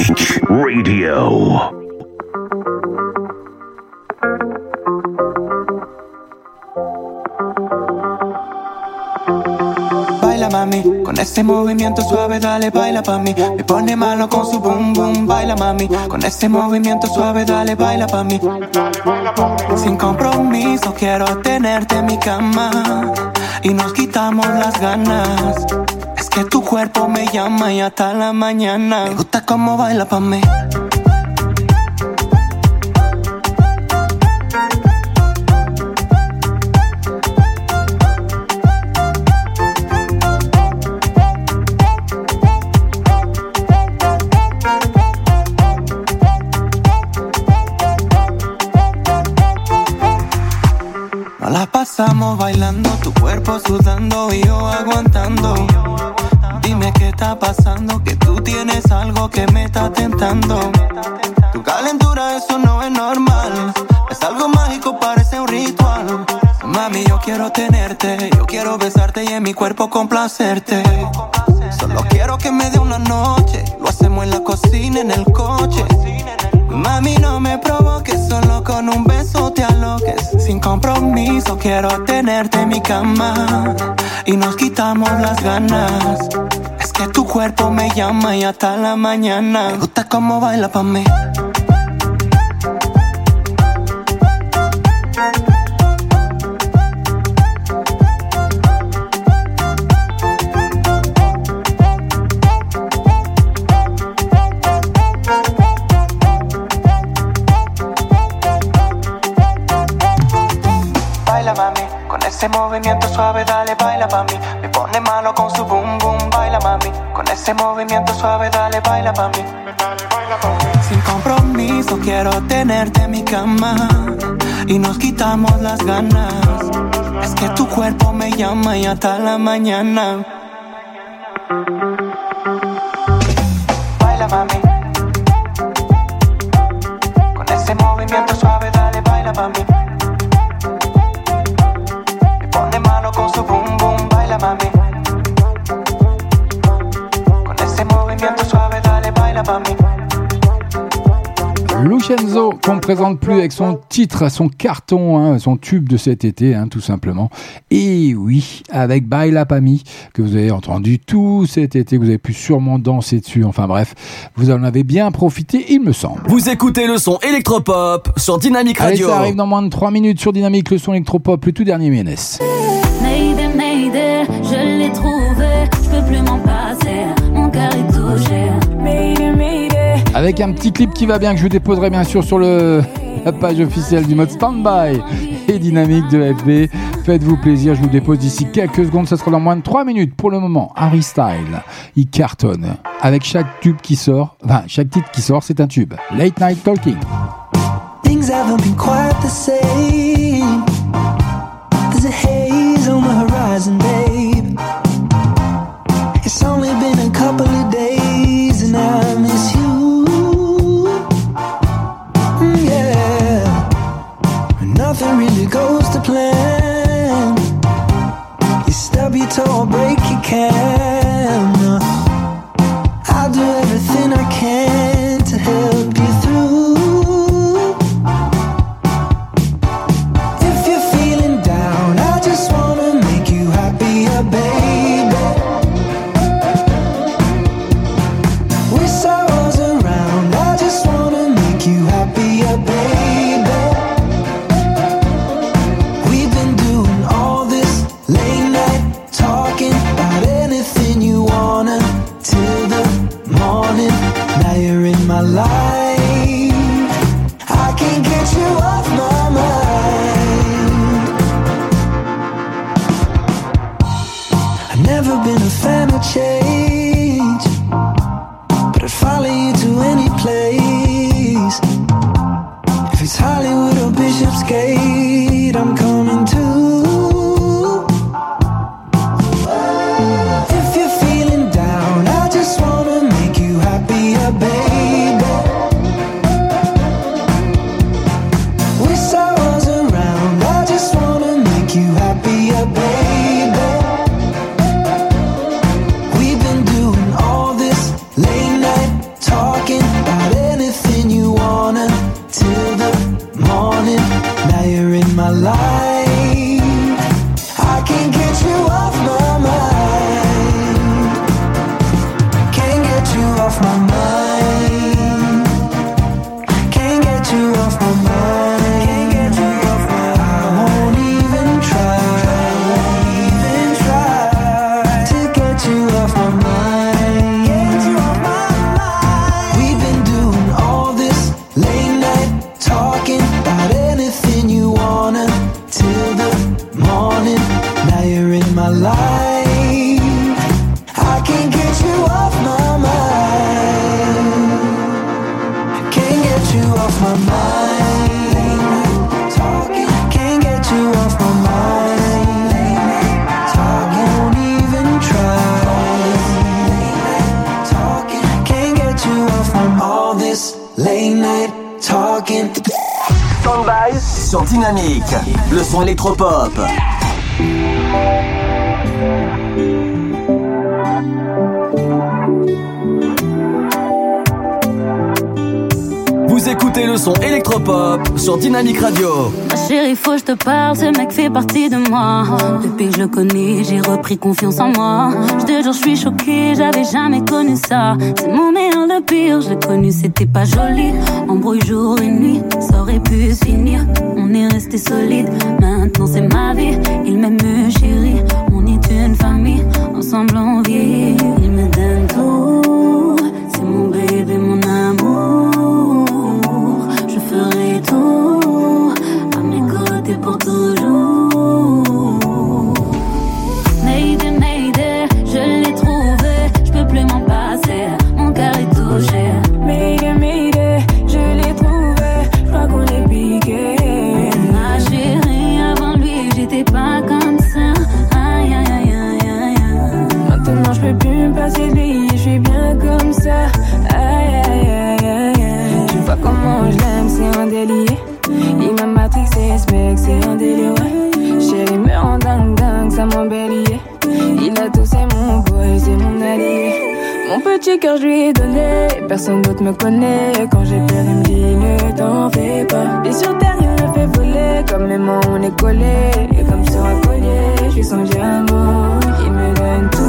Radio. Baila mami, con ese movimiento suave dale baila pa' mí. Me pone malo con su boom boom, baila mami. Con ese movimiento suave dale baila pa' mí. Sin compromiso quiero tenerte en mi cama y nos quitamos las ganas. Que tu cuerpo me llama y hasta la mañana. Me gusta cómo baila pa' mí. Tu calentura, eso no es normal. Es algo mágico, parece un ritual. Mami, yo quiero tenerte, yo quiero besarte y en mi cuerpo complacerte. Solo quiero que me dé una noche, lo hacemos en la cocina, en el coche. Mami, no me provoques, solo con un beso te aloques. Sin compromiso, quiero tenerte en mi cama y nos quitamos las ganas. Que tu cuerpo me llama y hasta la mañana. Me gusta cómo baila pa' mí. Baila mami, con ese movimiento suave dale baila pa' mí. Ese movimiento suave dale baila pa' mí. Sin compromiso quiero tenerte en mi cama y nos quitamos las ganas. Es que tu cuerpo me llama y hasta la mañana. Baila mami. Con ese movimiento suave dale baila pa'. Lucenzo, qu'on ne présente plus avec son titre, son carton, hein, son tube de cet été, hein, tout simplement. Et oui, avec Baila Pami, que vous avez entendu tout cet été, que vous avez pu sûrement danser dessus. Enfin bref, vous en avez bien profité, il me semble. Vous écoutez le son électropop sur Dynamic Allez, Radio. ça arrive dans moins de 3 minutes sur Dynamique, le son électropop, le tout dernier Ménès. Mayday, Mayday, je l'ai trouvé, je peux plus m'en passer, Avec un petit clip qui va bien, que je vous déposerai bien sûr sur la page officielle du mode Standby et Dynamique de FB. Faites-vous plaisir, je vous dépose d'ici quelques secondes, ça sera dans moins de 3 minutes. Pour le moment, Harry Style, il cartonne. Avec chaque tube qui sort, enfin, chaque titre qui sort, c'est un tube. Late Night Talking. Things haven't been quite the same. There's a haze on horizon. it or break your can. 100% électropop. Vous écoutez le son électropop sur Dynamique Radio. Ma chérie, faut que je te parle, ce mec fait partie de moi. Depuis que je le connais, j'ai repris confiance en moi. Je te jure, je suis choquée, j'avais jamais connu ça. C'est mon meilleur, le pire, je l'ai connu, c'était pas joli. Embrouille jour et nuit, ça aurait pu finir on est resté solide. Maintenant c'est ma vie, il m'aime chérie. On est une famille, ensemble on vit. cœur, je lui ai donné. Personne d'autre me connaît. Quand j'ai peur, il me dit ne t'en fais pas. Et sur terre, il me fait voler. Comme aimant, on est collé. Et comme sur un collier, je lui sens que j'ai un mot. Il me donne tout.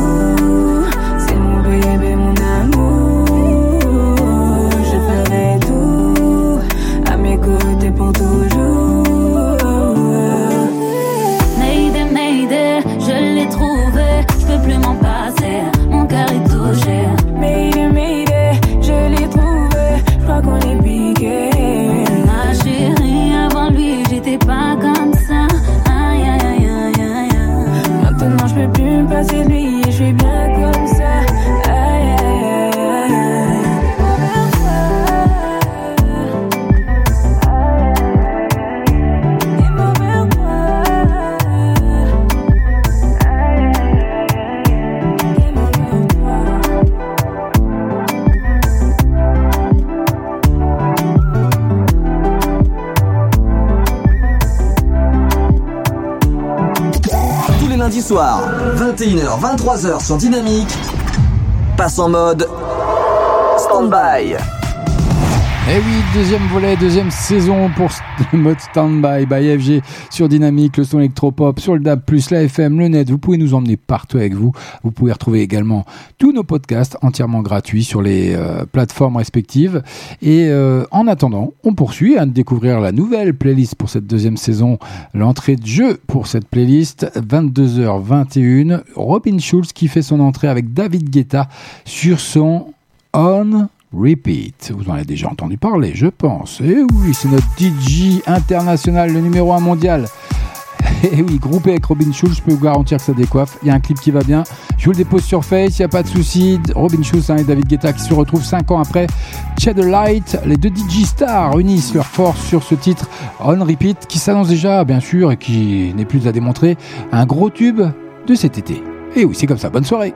Lundis soirs, 21h, 23h sur Dynamique, passe en mode stand-by. Eh oui, deuxième volet, deuxième saison pour le mode Standby by FG sur Dynamique, le son électropop, sur le DAB+, la FM, le net. Vous pouvez nous emmener partout avec vous. Vous pouvez retrouver également tous nos podcasts entièrement gratuits sur les euh, plateformes respectives. Et euh, en attendant, on poursuit à découvrir la nouvelle playlist pour cette deuxième saison. L'entrée de jeu pour cette playlist, 22h21. Robin Schulz qui fait son entrée avec David Guetta sur son On Repeat. Vous en avez déjà entendu parler, je pense. Et oui, c'est notre DJ international, le numéro 1 mondial. Et oui, groupé avec Robin Schulz, je peux vous garantir que ça décoiffe. Il y a un clip qui va bien. Je vous le dépose sur Face, il n'y a pas de souci. Robin Schulz hein, et David Guetta qui se retrouvent 5 ans après. Chad Light, les deux DJ stars unissent leurs forces sur ce titre On Repeat qui s'annonce déjà, bien sûr, et qui n'est plus à démontrer, un gros tube de cet été. Et oui, c'est comme ça. Bonne soirée.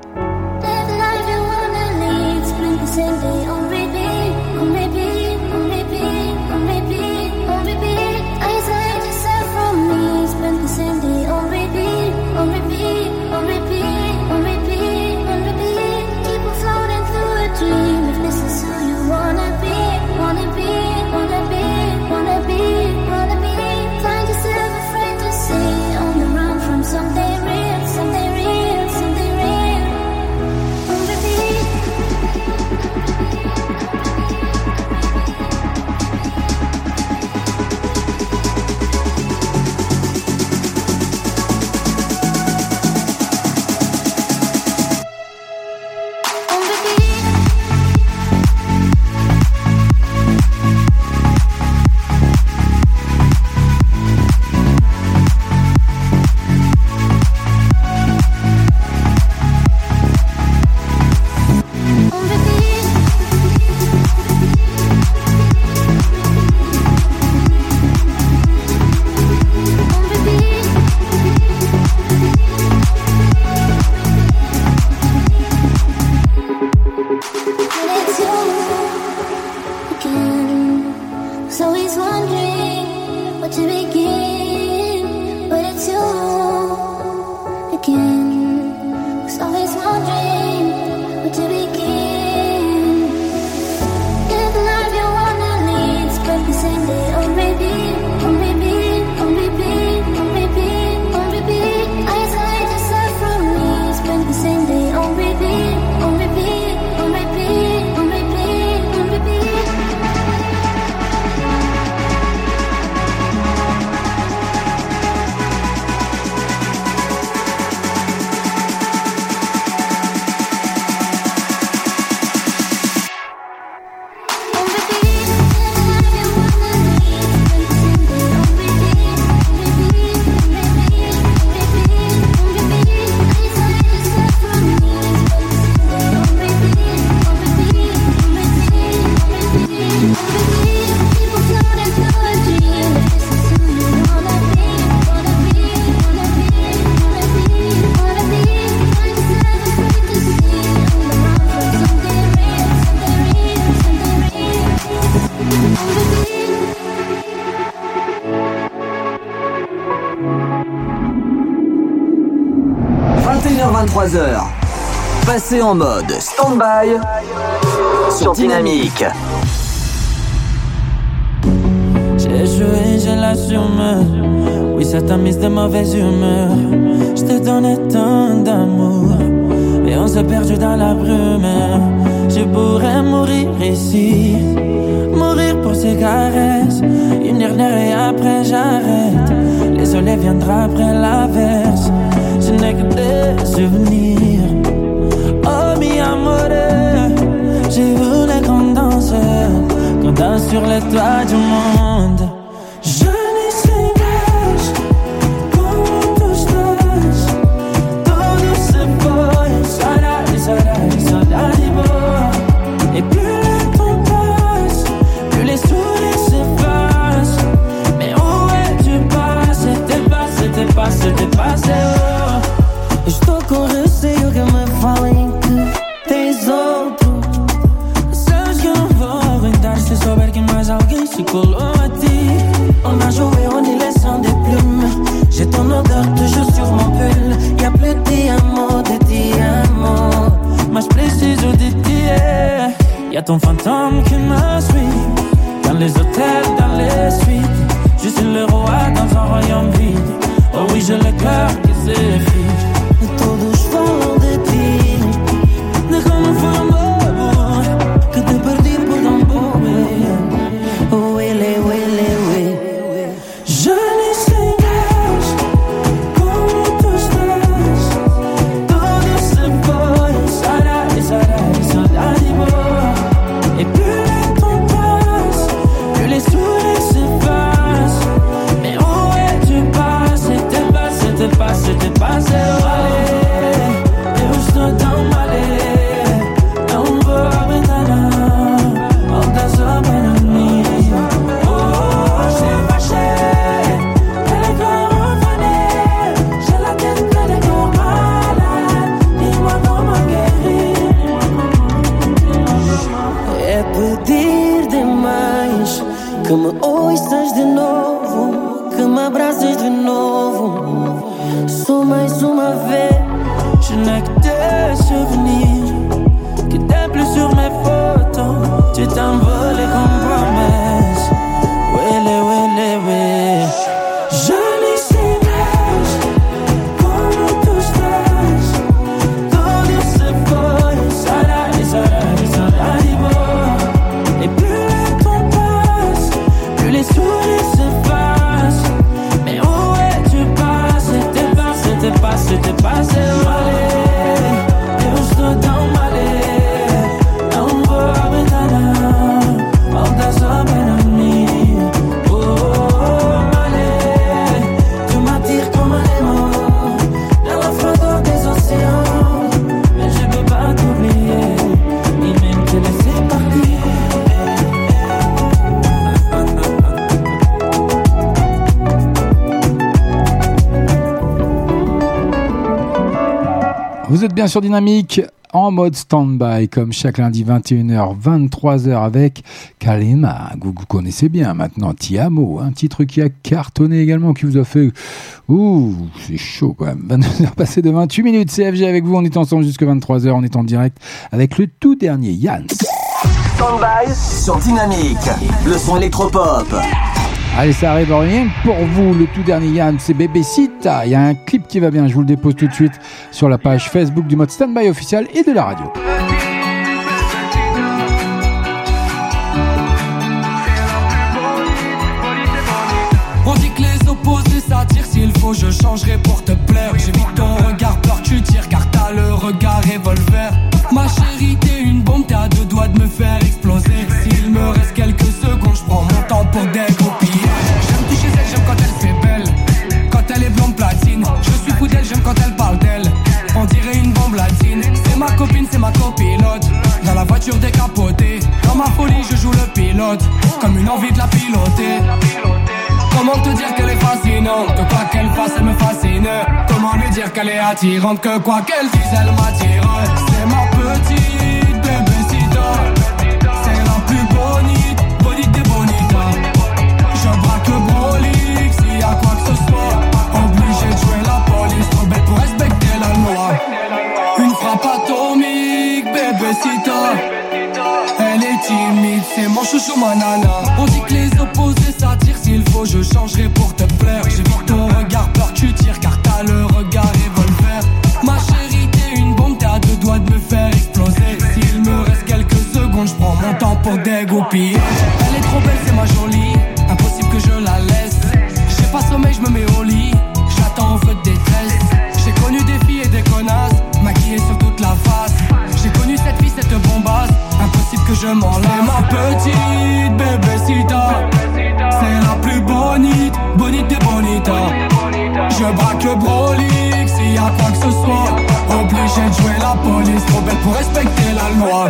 23h Passez en mode stand-by sur Dynamique. J'ai joué, je l'assume. Oui, ça t'a mise de mauvaise humeur. Je te donnais tant d'amour. Et on s'est perdu dans la brume. Je pourrais mourir ici. Mourir pour ces caresses. Une dernière et après j'arrête. Les soleils viendra après l'averse. Je n'ai que des souvenirs. Oh, mi amore. J'ai voulu qu'on danse. Qu'on danse sur les toits du monde. Sais pas les es-tu passé? Eu estou com receio que me falem que tens outro. Sabes que eu não vou aguentar se souber que mais alguém se colou a ti. On a joué, on est laissant des plumes. J'ai ton odeur toujours sur mon pull. Y'a plus de diamants, de diamants. Mais je précise de ti. Y'a ton fantôme qui me suit. Dans les hôtels, dans les suites. Je suis le roi dans un royaume vide. Oh oui, j'ai le cœur qui s'effrite. Sur Dynamique en mode stand-by comme chaque lundi 21h 23h avec Kalima que vous connaissez bien maintenant Tiamo un petit truc qui a cartonné également qui vous a fait ouh c'est chaud quand même 22h passé de 28 minutes CFG avec vous on est ensemble jusqu'à 23h on est en direct avec le tout dernier Yann Stand-by sur Dynamique. Le son électropop. Allez, ça arrive rien pour vous. Le tout dernier Yann, c'est Bébé Sita. Il y a un clip qui va bien. Je vous le dépose tout de suite sur la page Facebook du mode Standby officiel et de la radio. On dit que les opposés s'attirent S'il faut je changerai pour te plaire J'évite ton regard peur tu tires Car t'as le regard revolver Ma chérie t'es une bombe T'es à deux doigts de me faire exploser S'il me reste quelques secondes Je prends mon temps pour dégoupiller copine c'est ma copilote. Dans la voiture décapotée. Dans ma folie je joue le pilote. Comme une envie de la piloter. Comment te dire qu'elle est fascinante? Que quoi qu'elle fasse elle me fascine. Comment lui dire qu'elle est attirante? Que quoi qu'elle dise elle m'attire chouchou, ma nana. On dit que les opposés s'attirent, s'il faut, je changerai pour te plaire. J'évite ton regard, peur tu tires, car t'as le regard revolver. Ma chérie, t'es une bombe, t'es à deux doigts de me faire exploser. S'il me reste quelques secondes, je prends mon temps pour dégoupiller. Elle est trop belle, c'est ma jolie, impossible que je la laisse. J'ai pas sommeil, je me mets au lit, j'attends au feu de détresse. J'ai connu des filles et des connasses, maquillées sur que je m'en lasse. Ma petite bébécita, c'est la plus bonite, bonite des bonitas. Je braque le brolic s'il y a quoi que ce soit. Obligé de jouer la police, trop belle pour respecter la loi.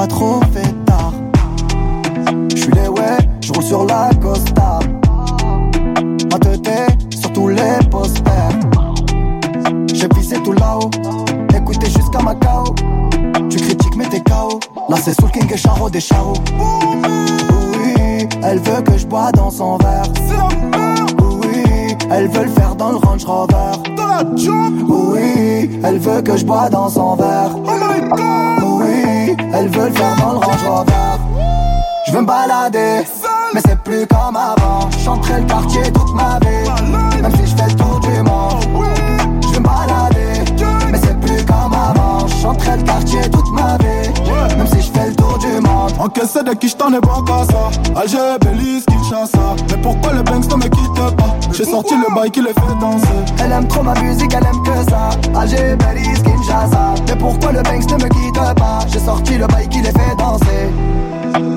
Pas trop fait tard. Je suis les ouais, je roule sur la Costa. Ma tête sur tous les posters. J'ai visé tout là-haut, écoutez jusqu'à Macao. Tu critiques mais t'es KO. Là c'est Soul King et Charo des Charo. Oui, elle veut que je bois dans son verre. Oui, elle veut le faire dans le Range Rover. Oui, elle veut que je bois dans son verre. Elle veut le faire dans le Range Rover. Je veux me balader, mais c'est plus comme avant. Chanterai le quartier toute ma vie, même si je fais le tour du monde. Je veux me balader, mais c'est plus comme avant. Chanterai le quartier toute ma vie, même si je fais le tour du monde. Encaissé de qui je t'en ai bon ça Alger, Belize, Kinshasa Mais pourquoi le Banks ne me quitte pas? J'ai sorti le bail qui les fait danser Elle aime trop ma musique, elle aime que ça. Alger, Belize, Kinshasa. Mais pourquoi le Banks ne me quitte pas? J'ai sorti le bail qui les fait danser.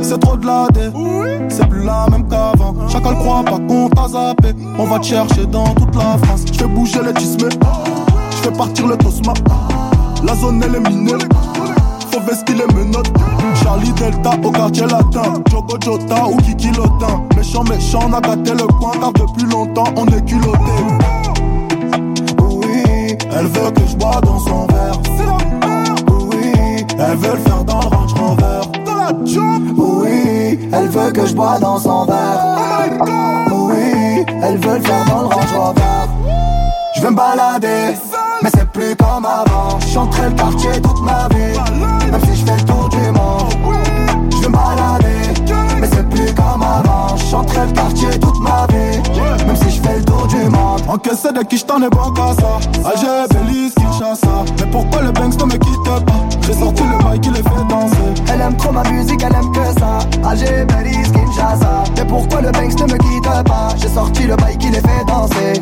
C'est trop de la dé, c'est plus la même qu'avant. Chacun le croit pas qu'on t'a zappé. On va te chercher dans toute la France. Je fais bouger les tismes, je fais partir le tosma. La zone elle est minée, faut vestir les menottes. Charlie Delta au quartier latin, Jogo Jota ou Kiki Lotin. Méchant, méchant, on a gâté le coin car depuis longtemps on est culotté. Oui, Elle veut que je bois dans son verre. oui, Elle veut le faire dans le Range Rover. Dans la job. oui, elle veut que je bois dans son verre. Oui, elle veut le faire dans le Range Rover. Je veux me balader, c'est plus comme avant. Chanterai le quartier toute ma vie, même si je fais le tour du monde. Je veux mais c'est plus comme avant. Chanterai le quartier toute ma vie, même si je fais le tour du monde. Encaissé de qui je t'en ai bon qu'à ça Alger, Belize, Kinshasa Mais pourquoi le Banks ne me quitte pas? J'ai sorti le bail qui les fait danser Elle aime trop ma musique, elle aime que ça. Alger, Belize, Kinshasa. Mais pourquoi le Banks ne me quitte pas? J'ai sorti le bail qui les fait danser.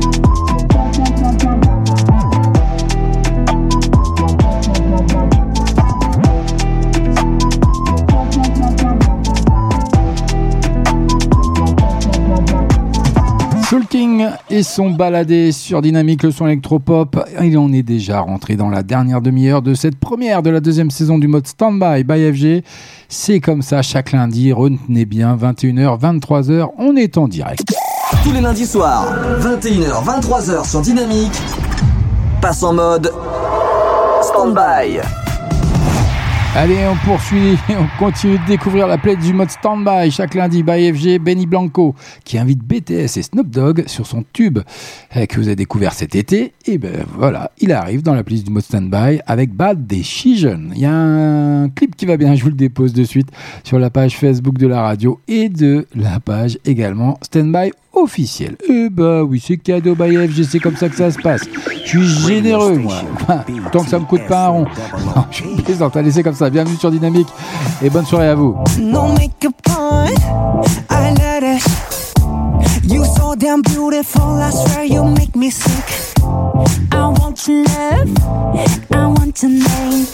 Soul King et son baladé sur Dynamique, le son électropop. Et on est déjà rentré dans la dernière demi-heure de cette première de la deuxième saison du mode Standby by FG. C'est comme ça chaque lundi, retenez bien, 21h, 23h, on est en direct. Tous les lundis soirs, 21h, 23h sur Dynamique. Passe en mode stand-by. Allez, on poursuit, on continue de découvrir la playlist du mode Standby chaque lundi by FG Benny Blanco qui invite BTS et Snoop Dogg sur son tube euh, que vous avez découvert cet été. Et ben voilà, il arrive dans la playlist du mode Standby avec Bad Decision. Il y a un clip qui va bien, je vous le dépose de suite sur la page Facebook de la radio et de la page également Standby officiel. Eh bah oui, c'est cadeau by FG, c'est comme ça que ça se passe. Je suis généreux, moi. Enfin, tant que ça me coûte pas un rond. Non, je plaisante, allez, c'est comme ça. Bienvenue sur Dynamique et bonne soirée à vous. You so damn beautiful, I swear you make me sick. I want your love, I want your name.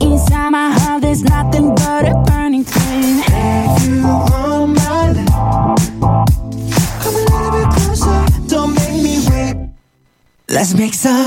Inside my heart, there's nothing but a burning flame. Have you on my? Come a little bit closer, don't make me wait. Let's make some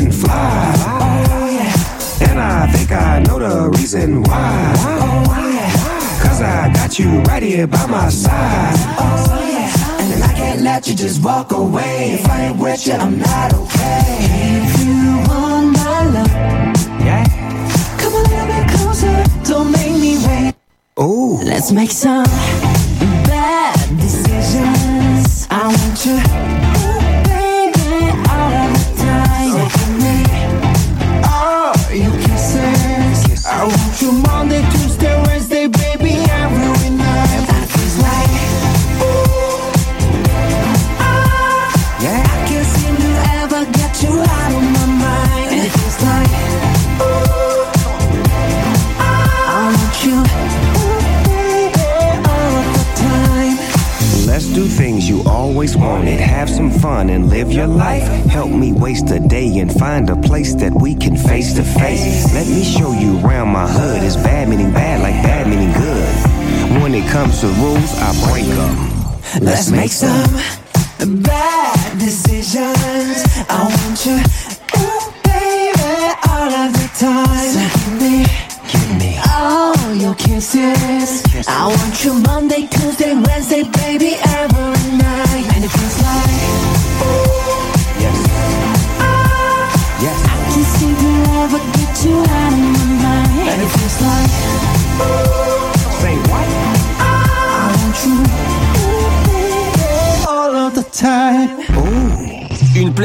can fly. Oh, yeah. And I think I know the reason why. Oh, yeah. Cause I got you right here by my side. Oh, yeah. And I can't let you just walk away. If I ain't with you, I'm not okay. If you want my love, yeah. come a little bit closer. Don't make me wait. Ooh. Let's make some bad decisions. I want you. Always wanted. Have some fun and live your life. Help me waste a day and find a place that we can face to face. Let me show you around my hood. It's bad meaning bad, like bad meaning good. When it comes to rules, I break them. Let's make some bad decisions. I want you, ooh, baby, all of the time. So give me, give me all your kisses. I want you Monday,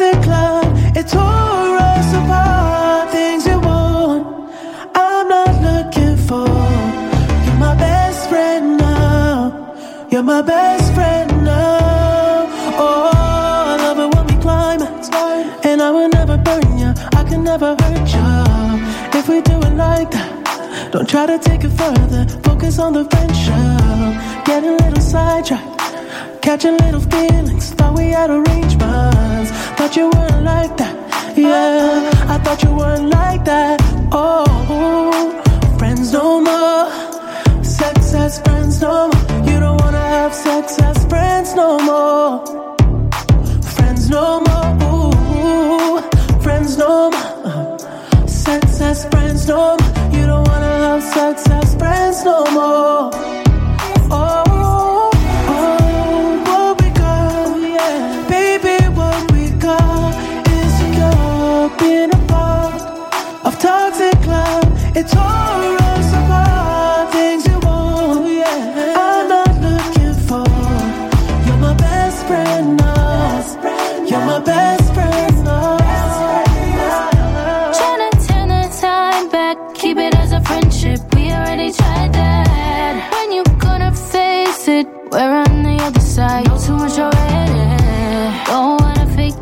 Toxic love. It tore us apart. Things you want, I'm not looking for. You're my best friend now. You're my best friend now. Oh, I love it when we climax, and I will never burn you. I can never hurt you if we do it like that. Don't try to take it further. Focus on the friendship. Getting a little sidetracked. Catching little feelings. Thought we had arrangements. Thought you weren't like that. Yeah, I thought you weren't like that. Oh, friends no more. Sex as friends no more. You don't wanna have sex as friends no more. Friends no more. Ooh, friends no more. Sex as friends no more. You don't wanna have sex as friends no more.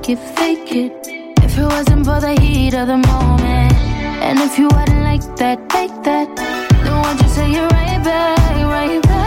Wanna fake it. If it wasn't for the heat of the moment, and if you hadn't like that, like that, then won't you say it right back, right back?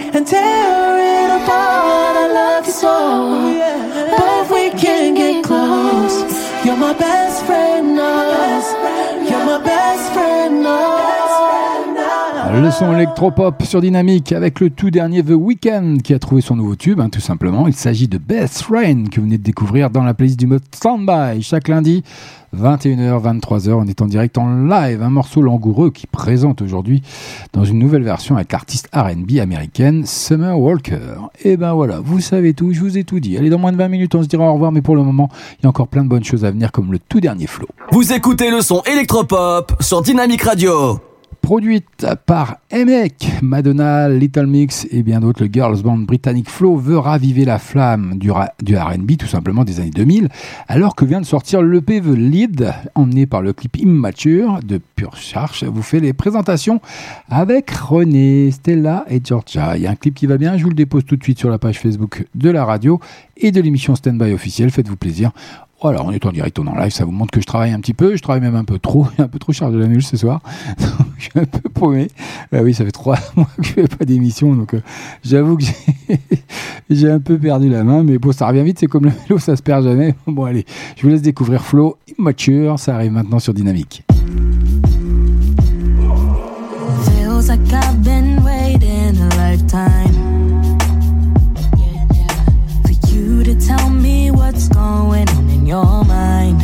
And tear it apart. I love you so, but Le son électropop sur Dynamique avec le tout dernier The Weeknd qui a trouvé son nouveau tube, hein, tout simplement. Il s'agit de Best Rain que vous venez de découvrir dans la playlist du mode Standby chaque lundi. 21h, 23h, on est en direct en live, un morceau langoureux qui présente aujourd'hui dans une nouvelle version avec l'artiste R&B américaine Summer Walker. Et ben voilà, vous savez tout, je vous ai tout dit. Allez, dans moins de 20 minutes, on se dira au revoir, mais pour le moment, il y a encore plein de bonnes choses à venir comme le tout dernier flow. Vous écoutez le son électropop sur Dynamic Radio. Produite par Emek, Madonna, Little Mix et bien d'autres, le girls band britannique Flow veut raviver la flamme du, R&B tout simplement des années 2000, alors que vient de sortir l'EP The Lead, emmené par le clip Immature de Pure Charge, vous fait les présentations avec René, Stella et Georgia. Il y a un clip qui va bien, je vous le dépose tout de suite sur la page Facebook de la radio et de l'émission Standby officielle, faites-vous plaisir. Voilà, on est en direct, on est en live, ça vous montre que je travaille un petit peu, je travaille même un peu trop, un peu trop chargé de la mule ce soir. Donc, je suis un peu paumé. Bah oui, ça fait trois mois que je fais pas d'émission, donc euh, j'avoue que j'ai- un peu perdu la main, mais bon, ça revient vite, c'est comme le vélo, ça se perd jamais. Bon, allez, je vous laisse découvrir Flo, Immature, ça arrive maintenant sur Dynamique. Your mind.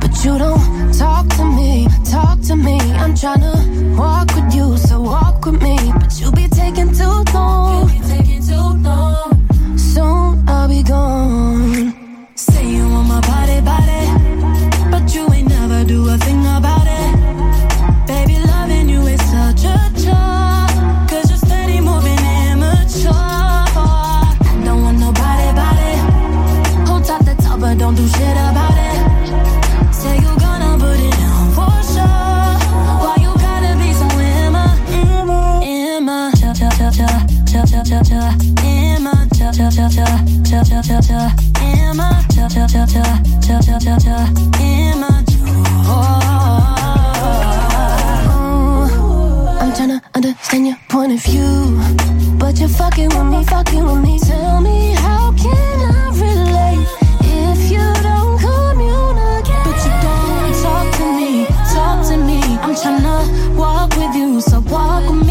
But you don't talk to me, talk to me. I'm tryna walk with you, so walk with me. But you be taking too long. taking too long. Soon I'll be gone. Say you want my body, body, but you ain't never do a thing about it. I'm tryna understand your point of view, but you're fucking with me, fucking with me. Tell me how can I relate if you don't communicate? But you don't talk to me, talk to me. I'm walk with you, so walk with me,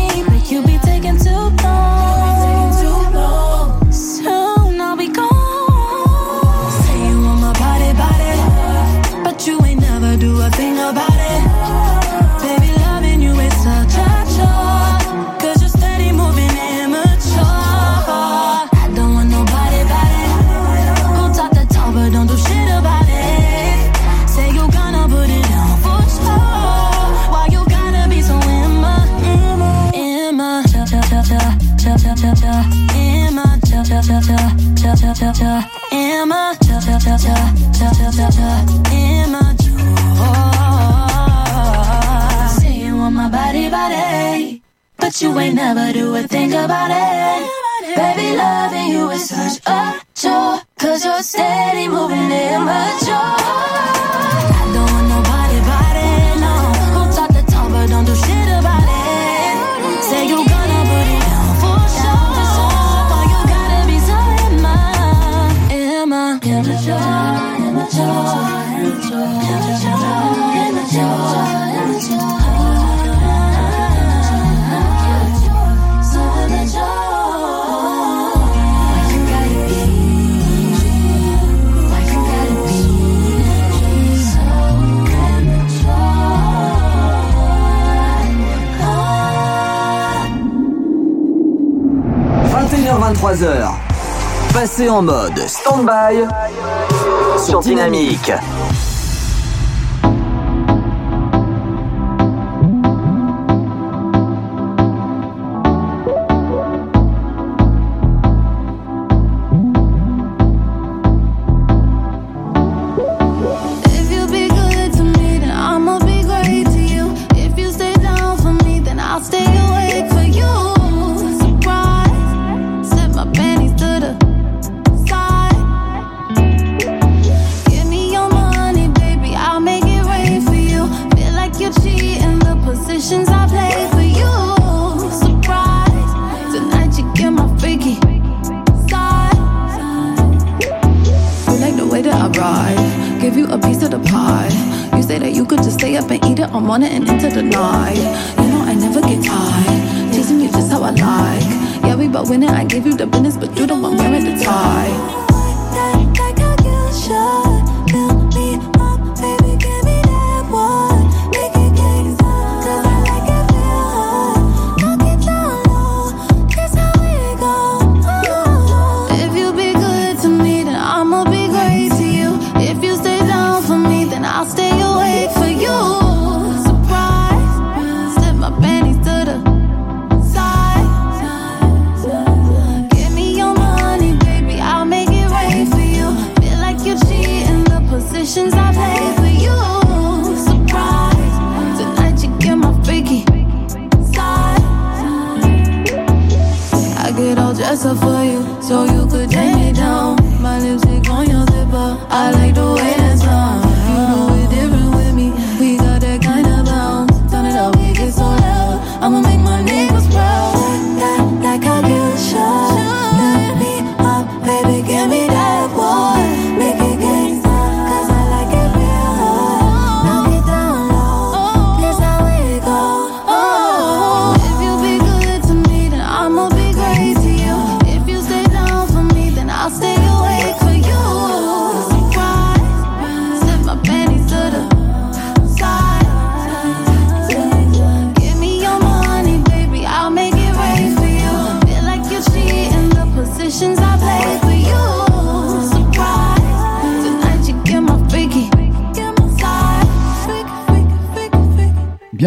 mode stand-by sur Dynamique.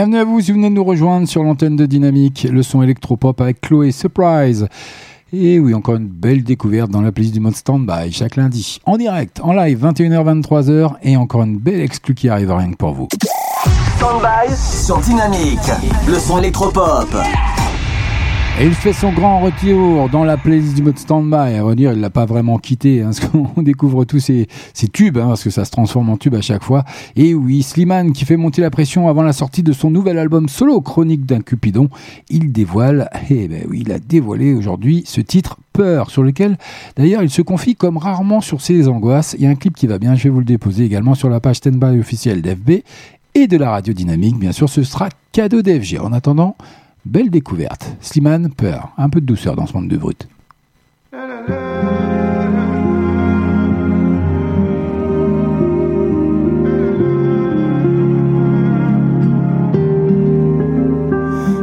Bienvenue à vous si vous venez nous rejoindre sur l'antenne de Dynamique, le son électropop avec Chloé Surprise. Et oui, encore une belle découverte dans la playlist du mode standby chaque lundi, en direct, en live, 21h-23h, et encore une belle exclue qui arrive rien que pour vous. Stand-by sur Dynamique, le son électropop. Et il fait son grand retour dans la playlist du mode standby. À dire, il l'a pas vraiment quitté, hein, parce qu'on découvre tous ces, ces tubes, hein, parce que ça se transforme en tube à chaque fois. Et oui, Slimane qui fait monter la pression avant la sortie de son nouvel album solo, Chronique d'un Cupidon, il dévoile, eh ben oui, il a dévoilé aujourd'hui ce titre Peur, sur lequel d'ailleurs il se confie comme rarement sur ses angoisses. Il y a un clip qui va bien, je vais vous le déposer également sur la page standby officielle d'FB et de la radio dynamique. Bien sûr, ce sera cadeau d'FG. En attendant, Belle découverte. Slimane, peur. Un peu de douceur dans ce monde de brut.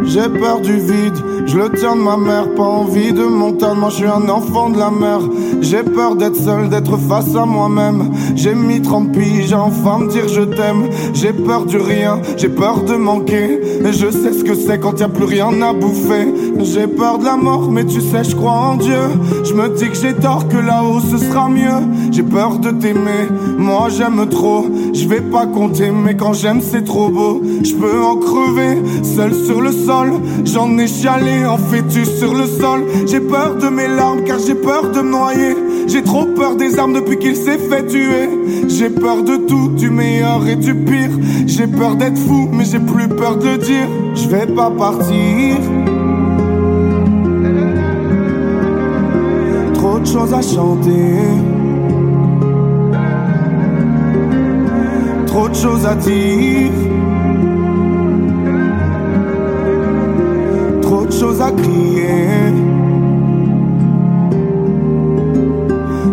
J'ai peur du vide, je le tiens de ma mère, pas envie de montagne, moi je suis un enfant de la mer. J'ai peur d'être seul, d'être face à moi-même. J'ai mis 30 piges à enfin me dire je t'aime. J'ai peur du rien, j'ai peur de manquer. Et je sais ce que c'est quand y a plus rien à bouffer. J'ai peur de la mort, mais tu sais, je crois en Dieu. Je me dis que j'ai tort, que là-haut ce sera mieux. J'ai peur de t'aimer, moi j'aime trop. Je vais pas compter, mais quand j'aime c'est trop beau. Je peux en crever, seul sur le sol. J'en ai chialé en fœtus sur le sol? J'ai peur de mes larmes car j'ai peur de me noyer. J'ai trop peur des armes depuis qu'il s'est fait tuer. J'ai peur de tout, du meilleur et du pire. J'ai peur d'être fou, mais j'ai plus peur de dire. Je vais pas partir. Trop de choses à chanter. Trop de choses à dire.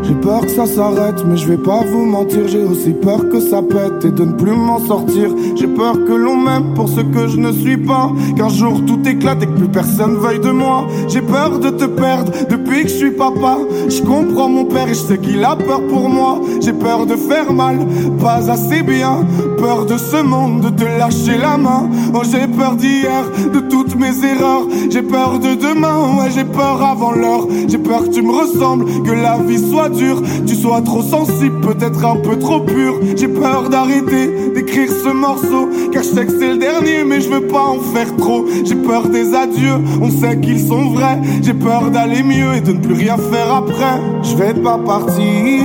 J'ai peur que ça s'arrête, mais je vais pas vous mentir. J'ai aussi peur que ça pète et de ne plus m'en sortir. J'ai peur que l'on m'aime pour ce que je ne suis pas. Qu'un jour tout éclate et que plus personne veuille de moi. J'ai peur de te perdre depuis que je suis papa. Je comprends mon père et je sais qu'il a peur pour moi. J'ai peur de faire mal, pas assez bien. Peur de ce monde, de te lâcher la main. Oh, j'ai peur d'hier, de toutes mes erreurs. J'ai peur de demain, ouais, j'ai peur avant l'heure. J'ai peur que tu me ressembles, que la vie soit dure. Tu sois trop sensible, peut-être un peu trop pur. J'ai peur d'arrêter d'écrire ce morceau. Car je sais que c'est le dernier, mais je veux pas en faire trop. J'ai peur des adieux, on sait qu'ils sont vrais. J'ai peur d'aller mieux de ne plus rien faire après. Je vais pas partir.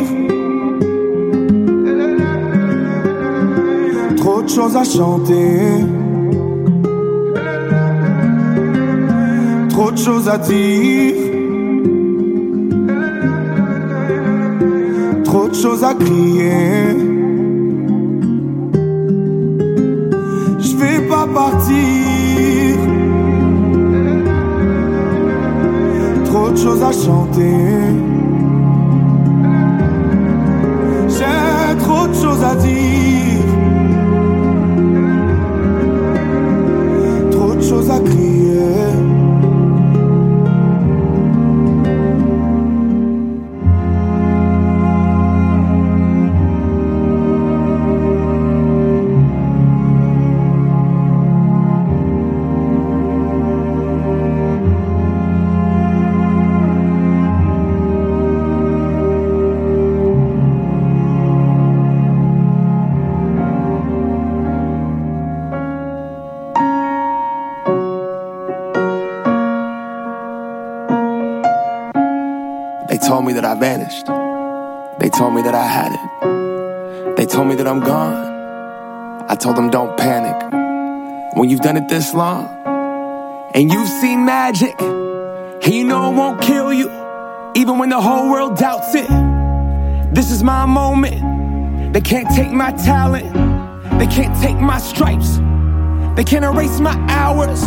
Trop de choses à chanter. Trop de choses à dire. Trop de choses à crier. Je vais pas partir. De choses à chanter. You've done it this long, and you've seen magic, and you know it won't kill you, even when the whole world doubts it. This is my moment. They can't take my talent. They can't take my stripes. They can't erase my hours.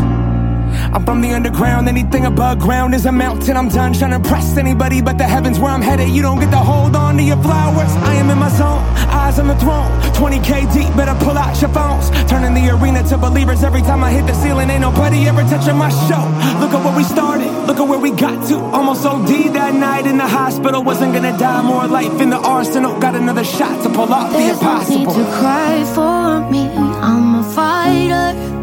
I'm from the underground, anything above ground is a mountain. I'm done trying to impress anybody but the heavens where I'm headed. You don't get to hold on to your flowers. I am in my zone, eyes on the throne. 20k deep, better pull out your phones. Turning the arena to believers every time I hit the ceiling. Ain't nobody ever touching my show. Look at where we started, look at where we got to. Almost OD that night in the hospital. Wasn't gonna die, more life in the arsenal. Got another shot to pull off the There's no need impossible. to cry for me. I'm a fighter.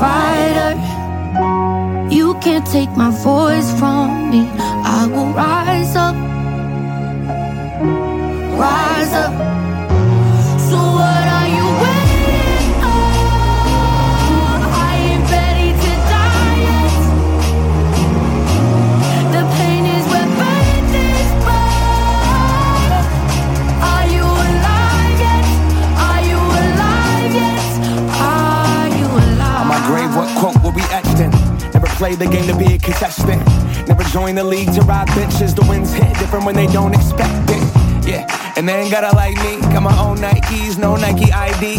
Fighter. You can't take my voice from me. I will rise up. Rise up. Played the game to be a contestant. Never join the league to ride benches. The winds hit different when they don't expect it. Yeah, and they ain't gotta like me. Got my own Nikes, no Nike ID.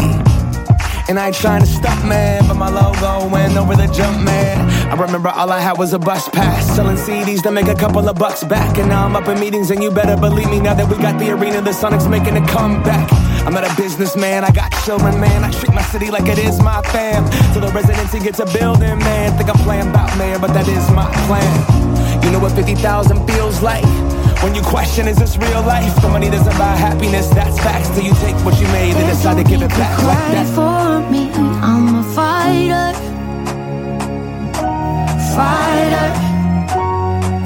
And I ain't trying to stop, man, but my logo went over the jump, man. I remember all I had was a bus pass, selling CDs to make a couple of bucks back. And now I'm up in meetings, and you better believe me now that we got the arena, the Sonics making a comeback. I'm not a businessman, I got children, man. I treat my city like it is my fam. Till the residency gets a building, man. Think I'm playing about mayor, but that is my plan. You know what 50,000 feels like? When you question, is this real life? The money doesn't buy happiness, that's facts. Till you take what you made and decide to give it back like that. for me. I'm a fighter. Fighter.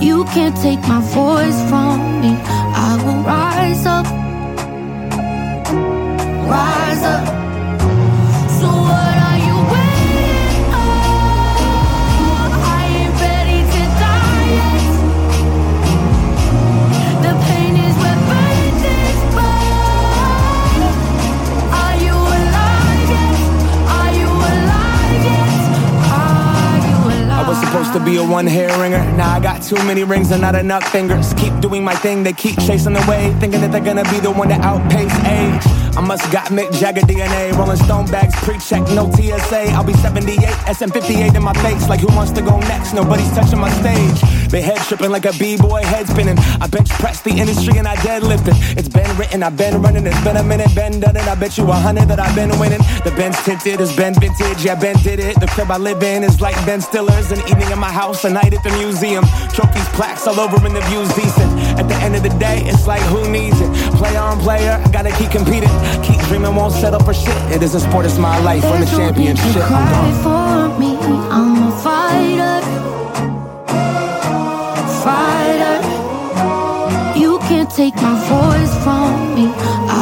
You can't take my voice from me. I will rise up. One hair ringer. Now I was supposed to be a one-hanger, now I got too many rings and not enough fingers. Keep doing my thing, they keep chasing wave, thinking that they're gonna be the one to outpace age. I must got Mick Jagger DNA, Rolling Stone bags, pre-check, no TSA. I'll be 78, SM58 in my face, like who wants to go next? Nobody's touching my stage. They head tripping like a b-boy head spinning. I bench press the industry and I deadlift it. It's been written, I've been running. It's been a minute, been done it. I bet you a hundred that I've been winning. The Ben's tinted, it's been vintage. Yeah, Ben did it. The crib I live in is like Ben Stiller's. An evening in my house, a night at the museum. Trophies, plaques all over, and the view's decent. At the end of the day, it's like who needs it? Player on player, I gotta keep competing. Keep dreaming, won't settle for shit. It isn't sport, it's my life. Win the There's no need to championship. I'm cry for me. I'm a fighter. Fighter. You can't take my voice from me. I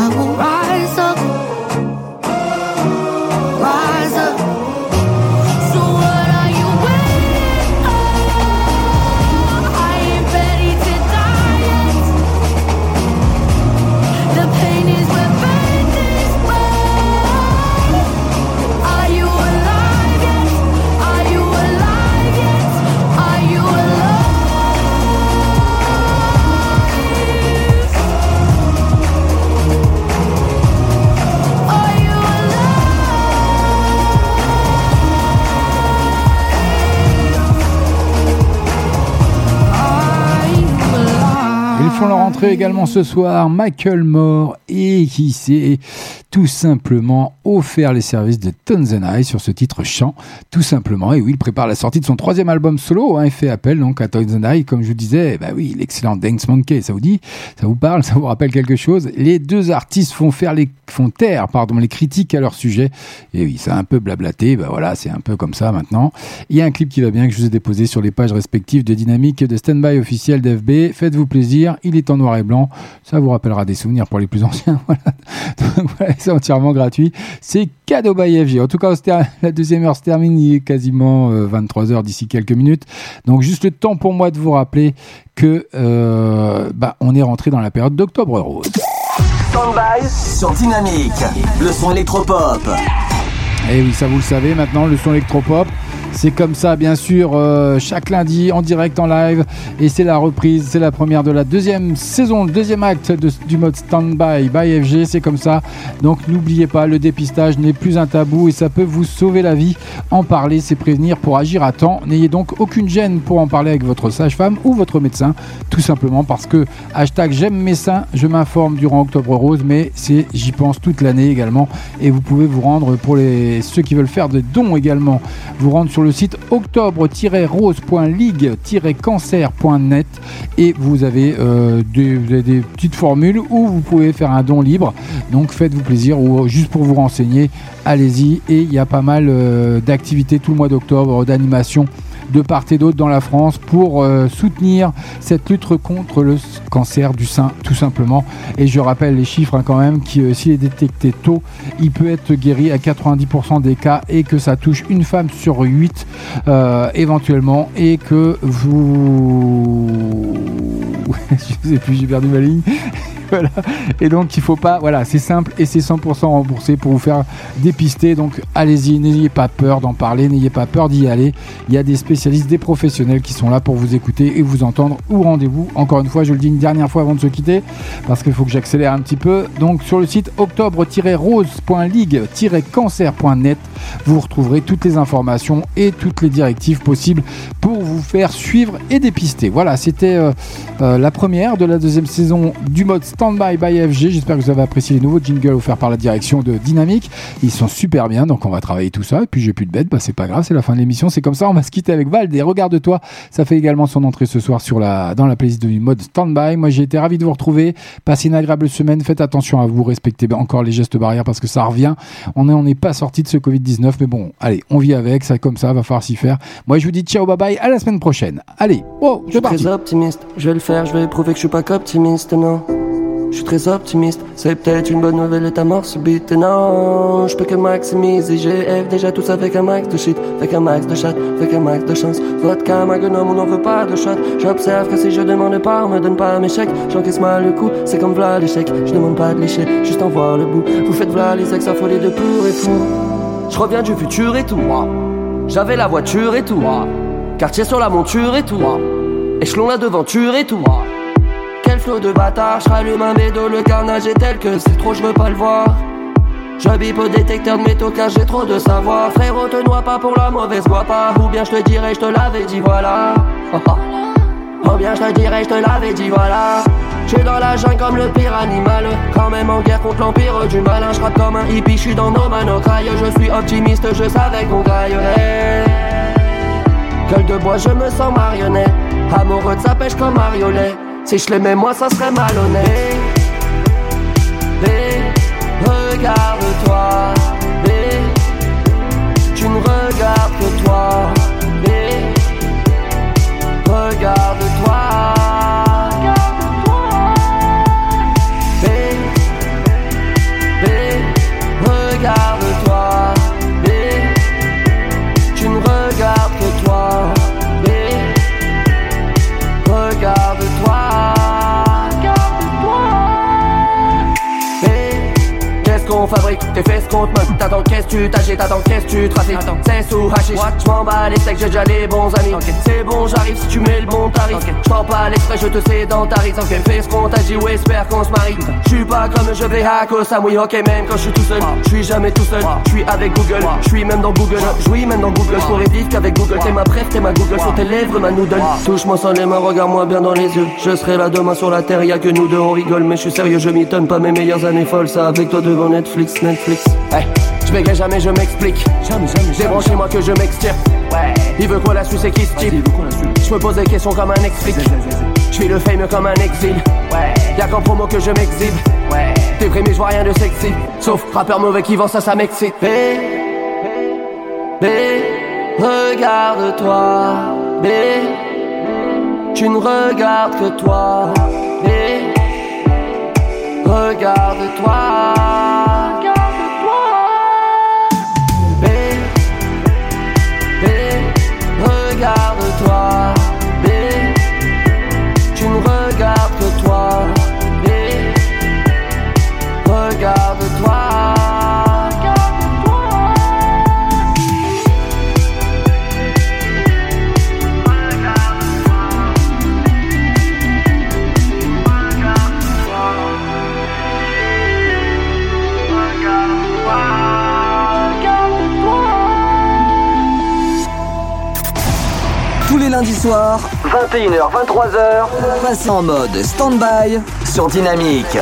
font leur également ce soir, Michael Moore, et qui s'est tout simplement offert les services de Tonzenai sur ce titre chant, tout simplement. Et oui, il prépare la sortie de son troisième album solo, hein, et fait appel donc à Tonzenai, comme je vous disais, bah oui, l'excellent Dance Monkey, ça vous dit, ça vous parle, ça vous rappelle quelque chose. Les deux artistes font faire les, font taire, pardon, les critiques à leur sujet. Et oui, ça a un peu blablaté, bah voilà, c'est un peu comme ça maintenant. Il y a un clip qui va bien que je vous ai déposé sur les pages respectives de Dynamique de Standby officiel d'FB. Faites-vous plaisir, il est en noir et blanc, ça vous rappellera des souvenirs pour les plus anciens. Voilà. Donc voilà, c'est entièrement gratuit. C'est cadeau by FG. En tout cas, la deuxième heure se termine, il est quasiment 23h d'ici quelques minutes. Donc juste le temps pour moi de vous rappeler que euh, bah, on est rentré dans la période d'octobre rose. Stand-by sur Dynamique. Le son électropop. Et Eh oui, ça vous le savez maintenant, le son électropop. C'est comme ça, bien sûr, euh, chaque lundi en direct, en live. Et c'est la reprise, c'est la première de la deuxième saison, le deuxième acte du mode Standby by FG. C'est comme ça. Donc n'oubliez pas, le dépistage n'est plus un tabou et ça peut vous sauver la vie. En parler, c'est prévenir pour agir à temps. N'ayez donc aucune gêne pour en parler avec votre sage-femme ou votre médecin. Tout simplement parce que hashtag j'aime mes seins, je m'informe durant Octobre Rose, mais c'est j'y pense toute l'année également. Et vous pouvez vous rendre pour les ceux qui veulent faire des dons également, vous rendre sur le site octobre-rose.ligue-cancer.net et vous avez, euh, des, vous avez des petites formules où vous pouvez faire un don libre. Donc faites-vous plaisir ou juste pour vous renseigner, allez-y. Et il y a pas mal euh, d'activités tout le mois d'octobre, d'animation de part et d'autre dans la France pour euh, soutenir cette lutte contre le cancer du sein tout simplement. Et je rappelle les chiffres hein, quand même qui euh, s'il est détecté tôt il peut être guéri à 90% des cas et que ça touche une femme sur 8 euh, éventuellement et que vous je sais plus j'ai perdu ma ligne Et donc il faut pas, voilà, c'est simple et c'est 100% remboursé pour vous faire dépister. Donc allez-y, n'ayez pas peur d'en parler, n'ayez pas peur d'y aller. Il y a des spécialistes, des professionnels qui sont là pour vous écouter et vous entendre. Ou rendez-vous, encore une fois, je le dis une dernière fois avant de se quitter, parce qu'il faut que j'accélère un petit peu. Donc sur le site octobre-rose.ligue-cancer.net, vous retrouverez toutes les informations et toutes les directives possibles pour vous faire suivre et dépister. Voilà, c'était euh, euh, la première de la deuxième saison du mode Standby by FG. J'espère que vous avez apprécié les nouveaux jingles offerts par la direction de Dynamique. Ils sont super bien, donc on va travailler tout ça. Et puis j'ai plus de bête, bah, c'est pas grave, c'est la fin de l'émission, c'est comme ça. On va se quitter avec Vald et regarde-toi. Ça fait également son entrée ce soir sur la, dans la playlist du mode Standby. Moi j'ai été ravi de vous retrouver. Passez une agréable semaine. Faites attention à vous, respectez encore les gestes barrières parce que ça revient. On n'est on n'est pas sorti de ce Covid-19, mais bon, allez, on vit avec, ça comme ça, va falloir s'y faire. Moi je vous dis ciao, bye bye, à la semaine prochaine. Allez, oh, Je suis très optimiste, je vais le faire, je vais prouver que je suis pas qu'optimiste, non. Je suis très optimiste, c'est peut-être une bonne nouvelle et ta mort subite, non. Je peux que maximiser, GF déjà tout ça avec un max de shit, avec un max de chat, avec un max de chance. Vodka, magnum, on n'en veut pas de shot. J'observe que si je demande pas, on me donne pas mes chèques. J'encaisse mal le coup, c'est comme v'là l'échec. Je demande pas de lécher, juste en voir le bout. Vous faites v'là les ex affolés de pour et fou. Je reviens du futur et tout. J'avais la voiture et tout. Quartier sur la monture et tout. Échelon la devanture et tout. Quel flot de bâtard, je un le carnage est tel que c'est trop, je veux pas le voir. Je au détecteur de métaux car j'ai trop de savoir. Frérot, te noie pas pour la mauvaise voix pas. Ou bien je te dirais, je te l'avais dit, voilà. Ou bien je te dirais, je te l'avais dit, voilà. Je suis dans la jungle comme le pire animal. Quand même en guerre contre l'empire du malin. Je comme un hippie, je suis dans nos manocrailles. Je suis optimiste, je savais qu'on gaillerait. Gueule de bois, je me sens marionnette. Amoureux de sa pêche comme mariolet. Si je l'aimais, moi, ça serait malhonnête. Bé, regarde-toi. Bé, tu ne regardes que toi. Bé, regarde-toi. Qu'on fabrique tes fesses contre meuf. T'attends qu'est-ce tu t'agites, t'attends qu'est-ce tu trafiques. C'est sous hashish. Je m'en bats les steaks, j'ai déjà les bons amis. C'est bon, j'arrive si tu mets le bon tarif. Je t'en pas l'extrait, je te sédentarise. Ok, fais ce qu'on t'a dit ou espère qu'on se marie. Je suis pas comme je vais hack au Samui, ok, même quand je suis tout seul. Je suis jamais tout seul, je suis avec Google. Je suis même dans Google, je même dans Google. Je pourrais vivre qu'avec Google. T'es ma préf, t'es ma Google. Sur tes lèvres, ma noodle. Touche-moi sans les mains, regarde-moi bien dans les yeux. Je serai là demain sur la terre, y a que nous deux, on rigole. Mais je suis sérieux, je m'étonne pas mes meilleures années folles. Ça avec toi devant Netflix, Netflix. Hey, je bégaye jamais, je m'explique. Jamais, jamais. Débranchez-moi que je m'extirpe. Ouais. Il veut quoi la suce et qui se type? Je me pose des questions comme un explique. Je suis le fame comme un exil. Ouais. Y'a qu'en promo que je m'exhibe. Ouais. Déprimé, je vois rien de sexy. Sauf rappeur mauvais qui vend ça, ça m'excite. B, B, regarde-toi. B, tu ne regardes que toi. B, regarde-toi. Tous les lundis soirs, 21h, 23h, passez en mode stand-by sur Dynamique.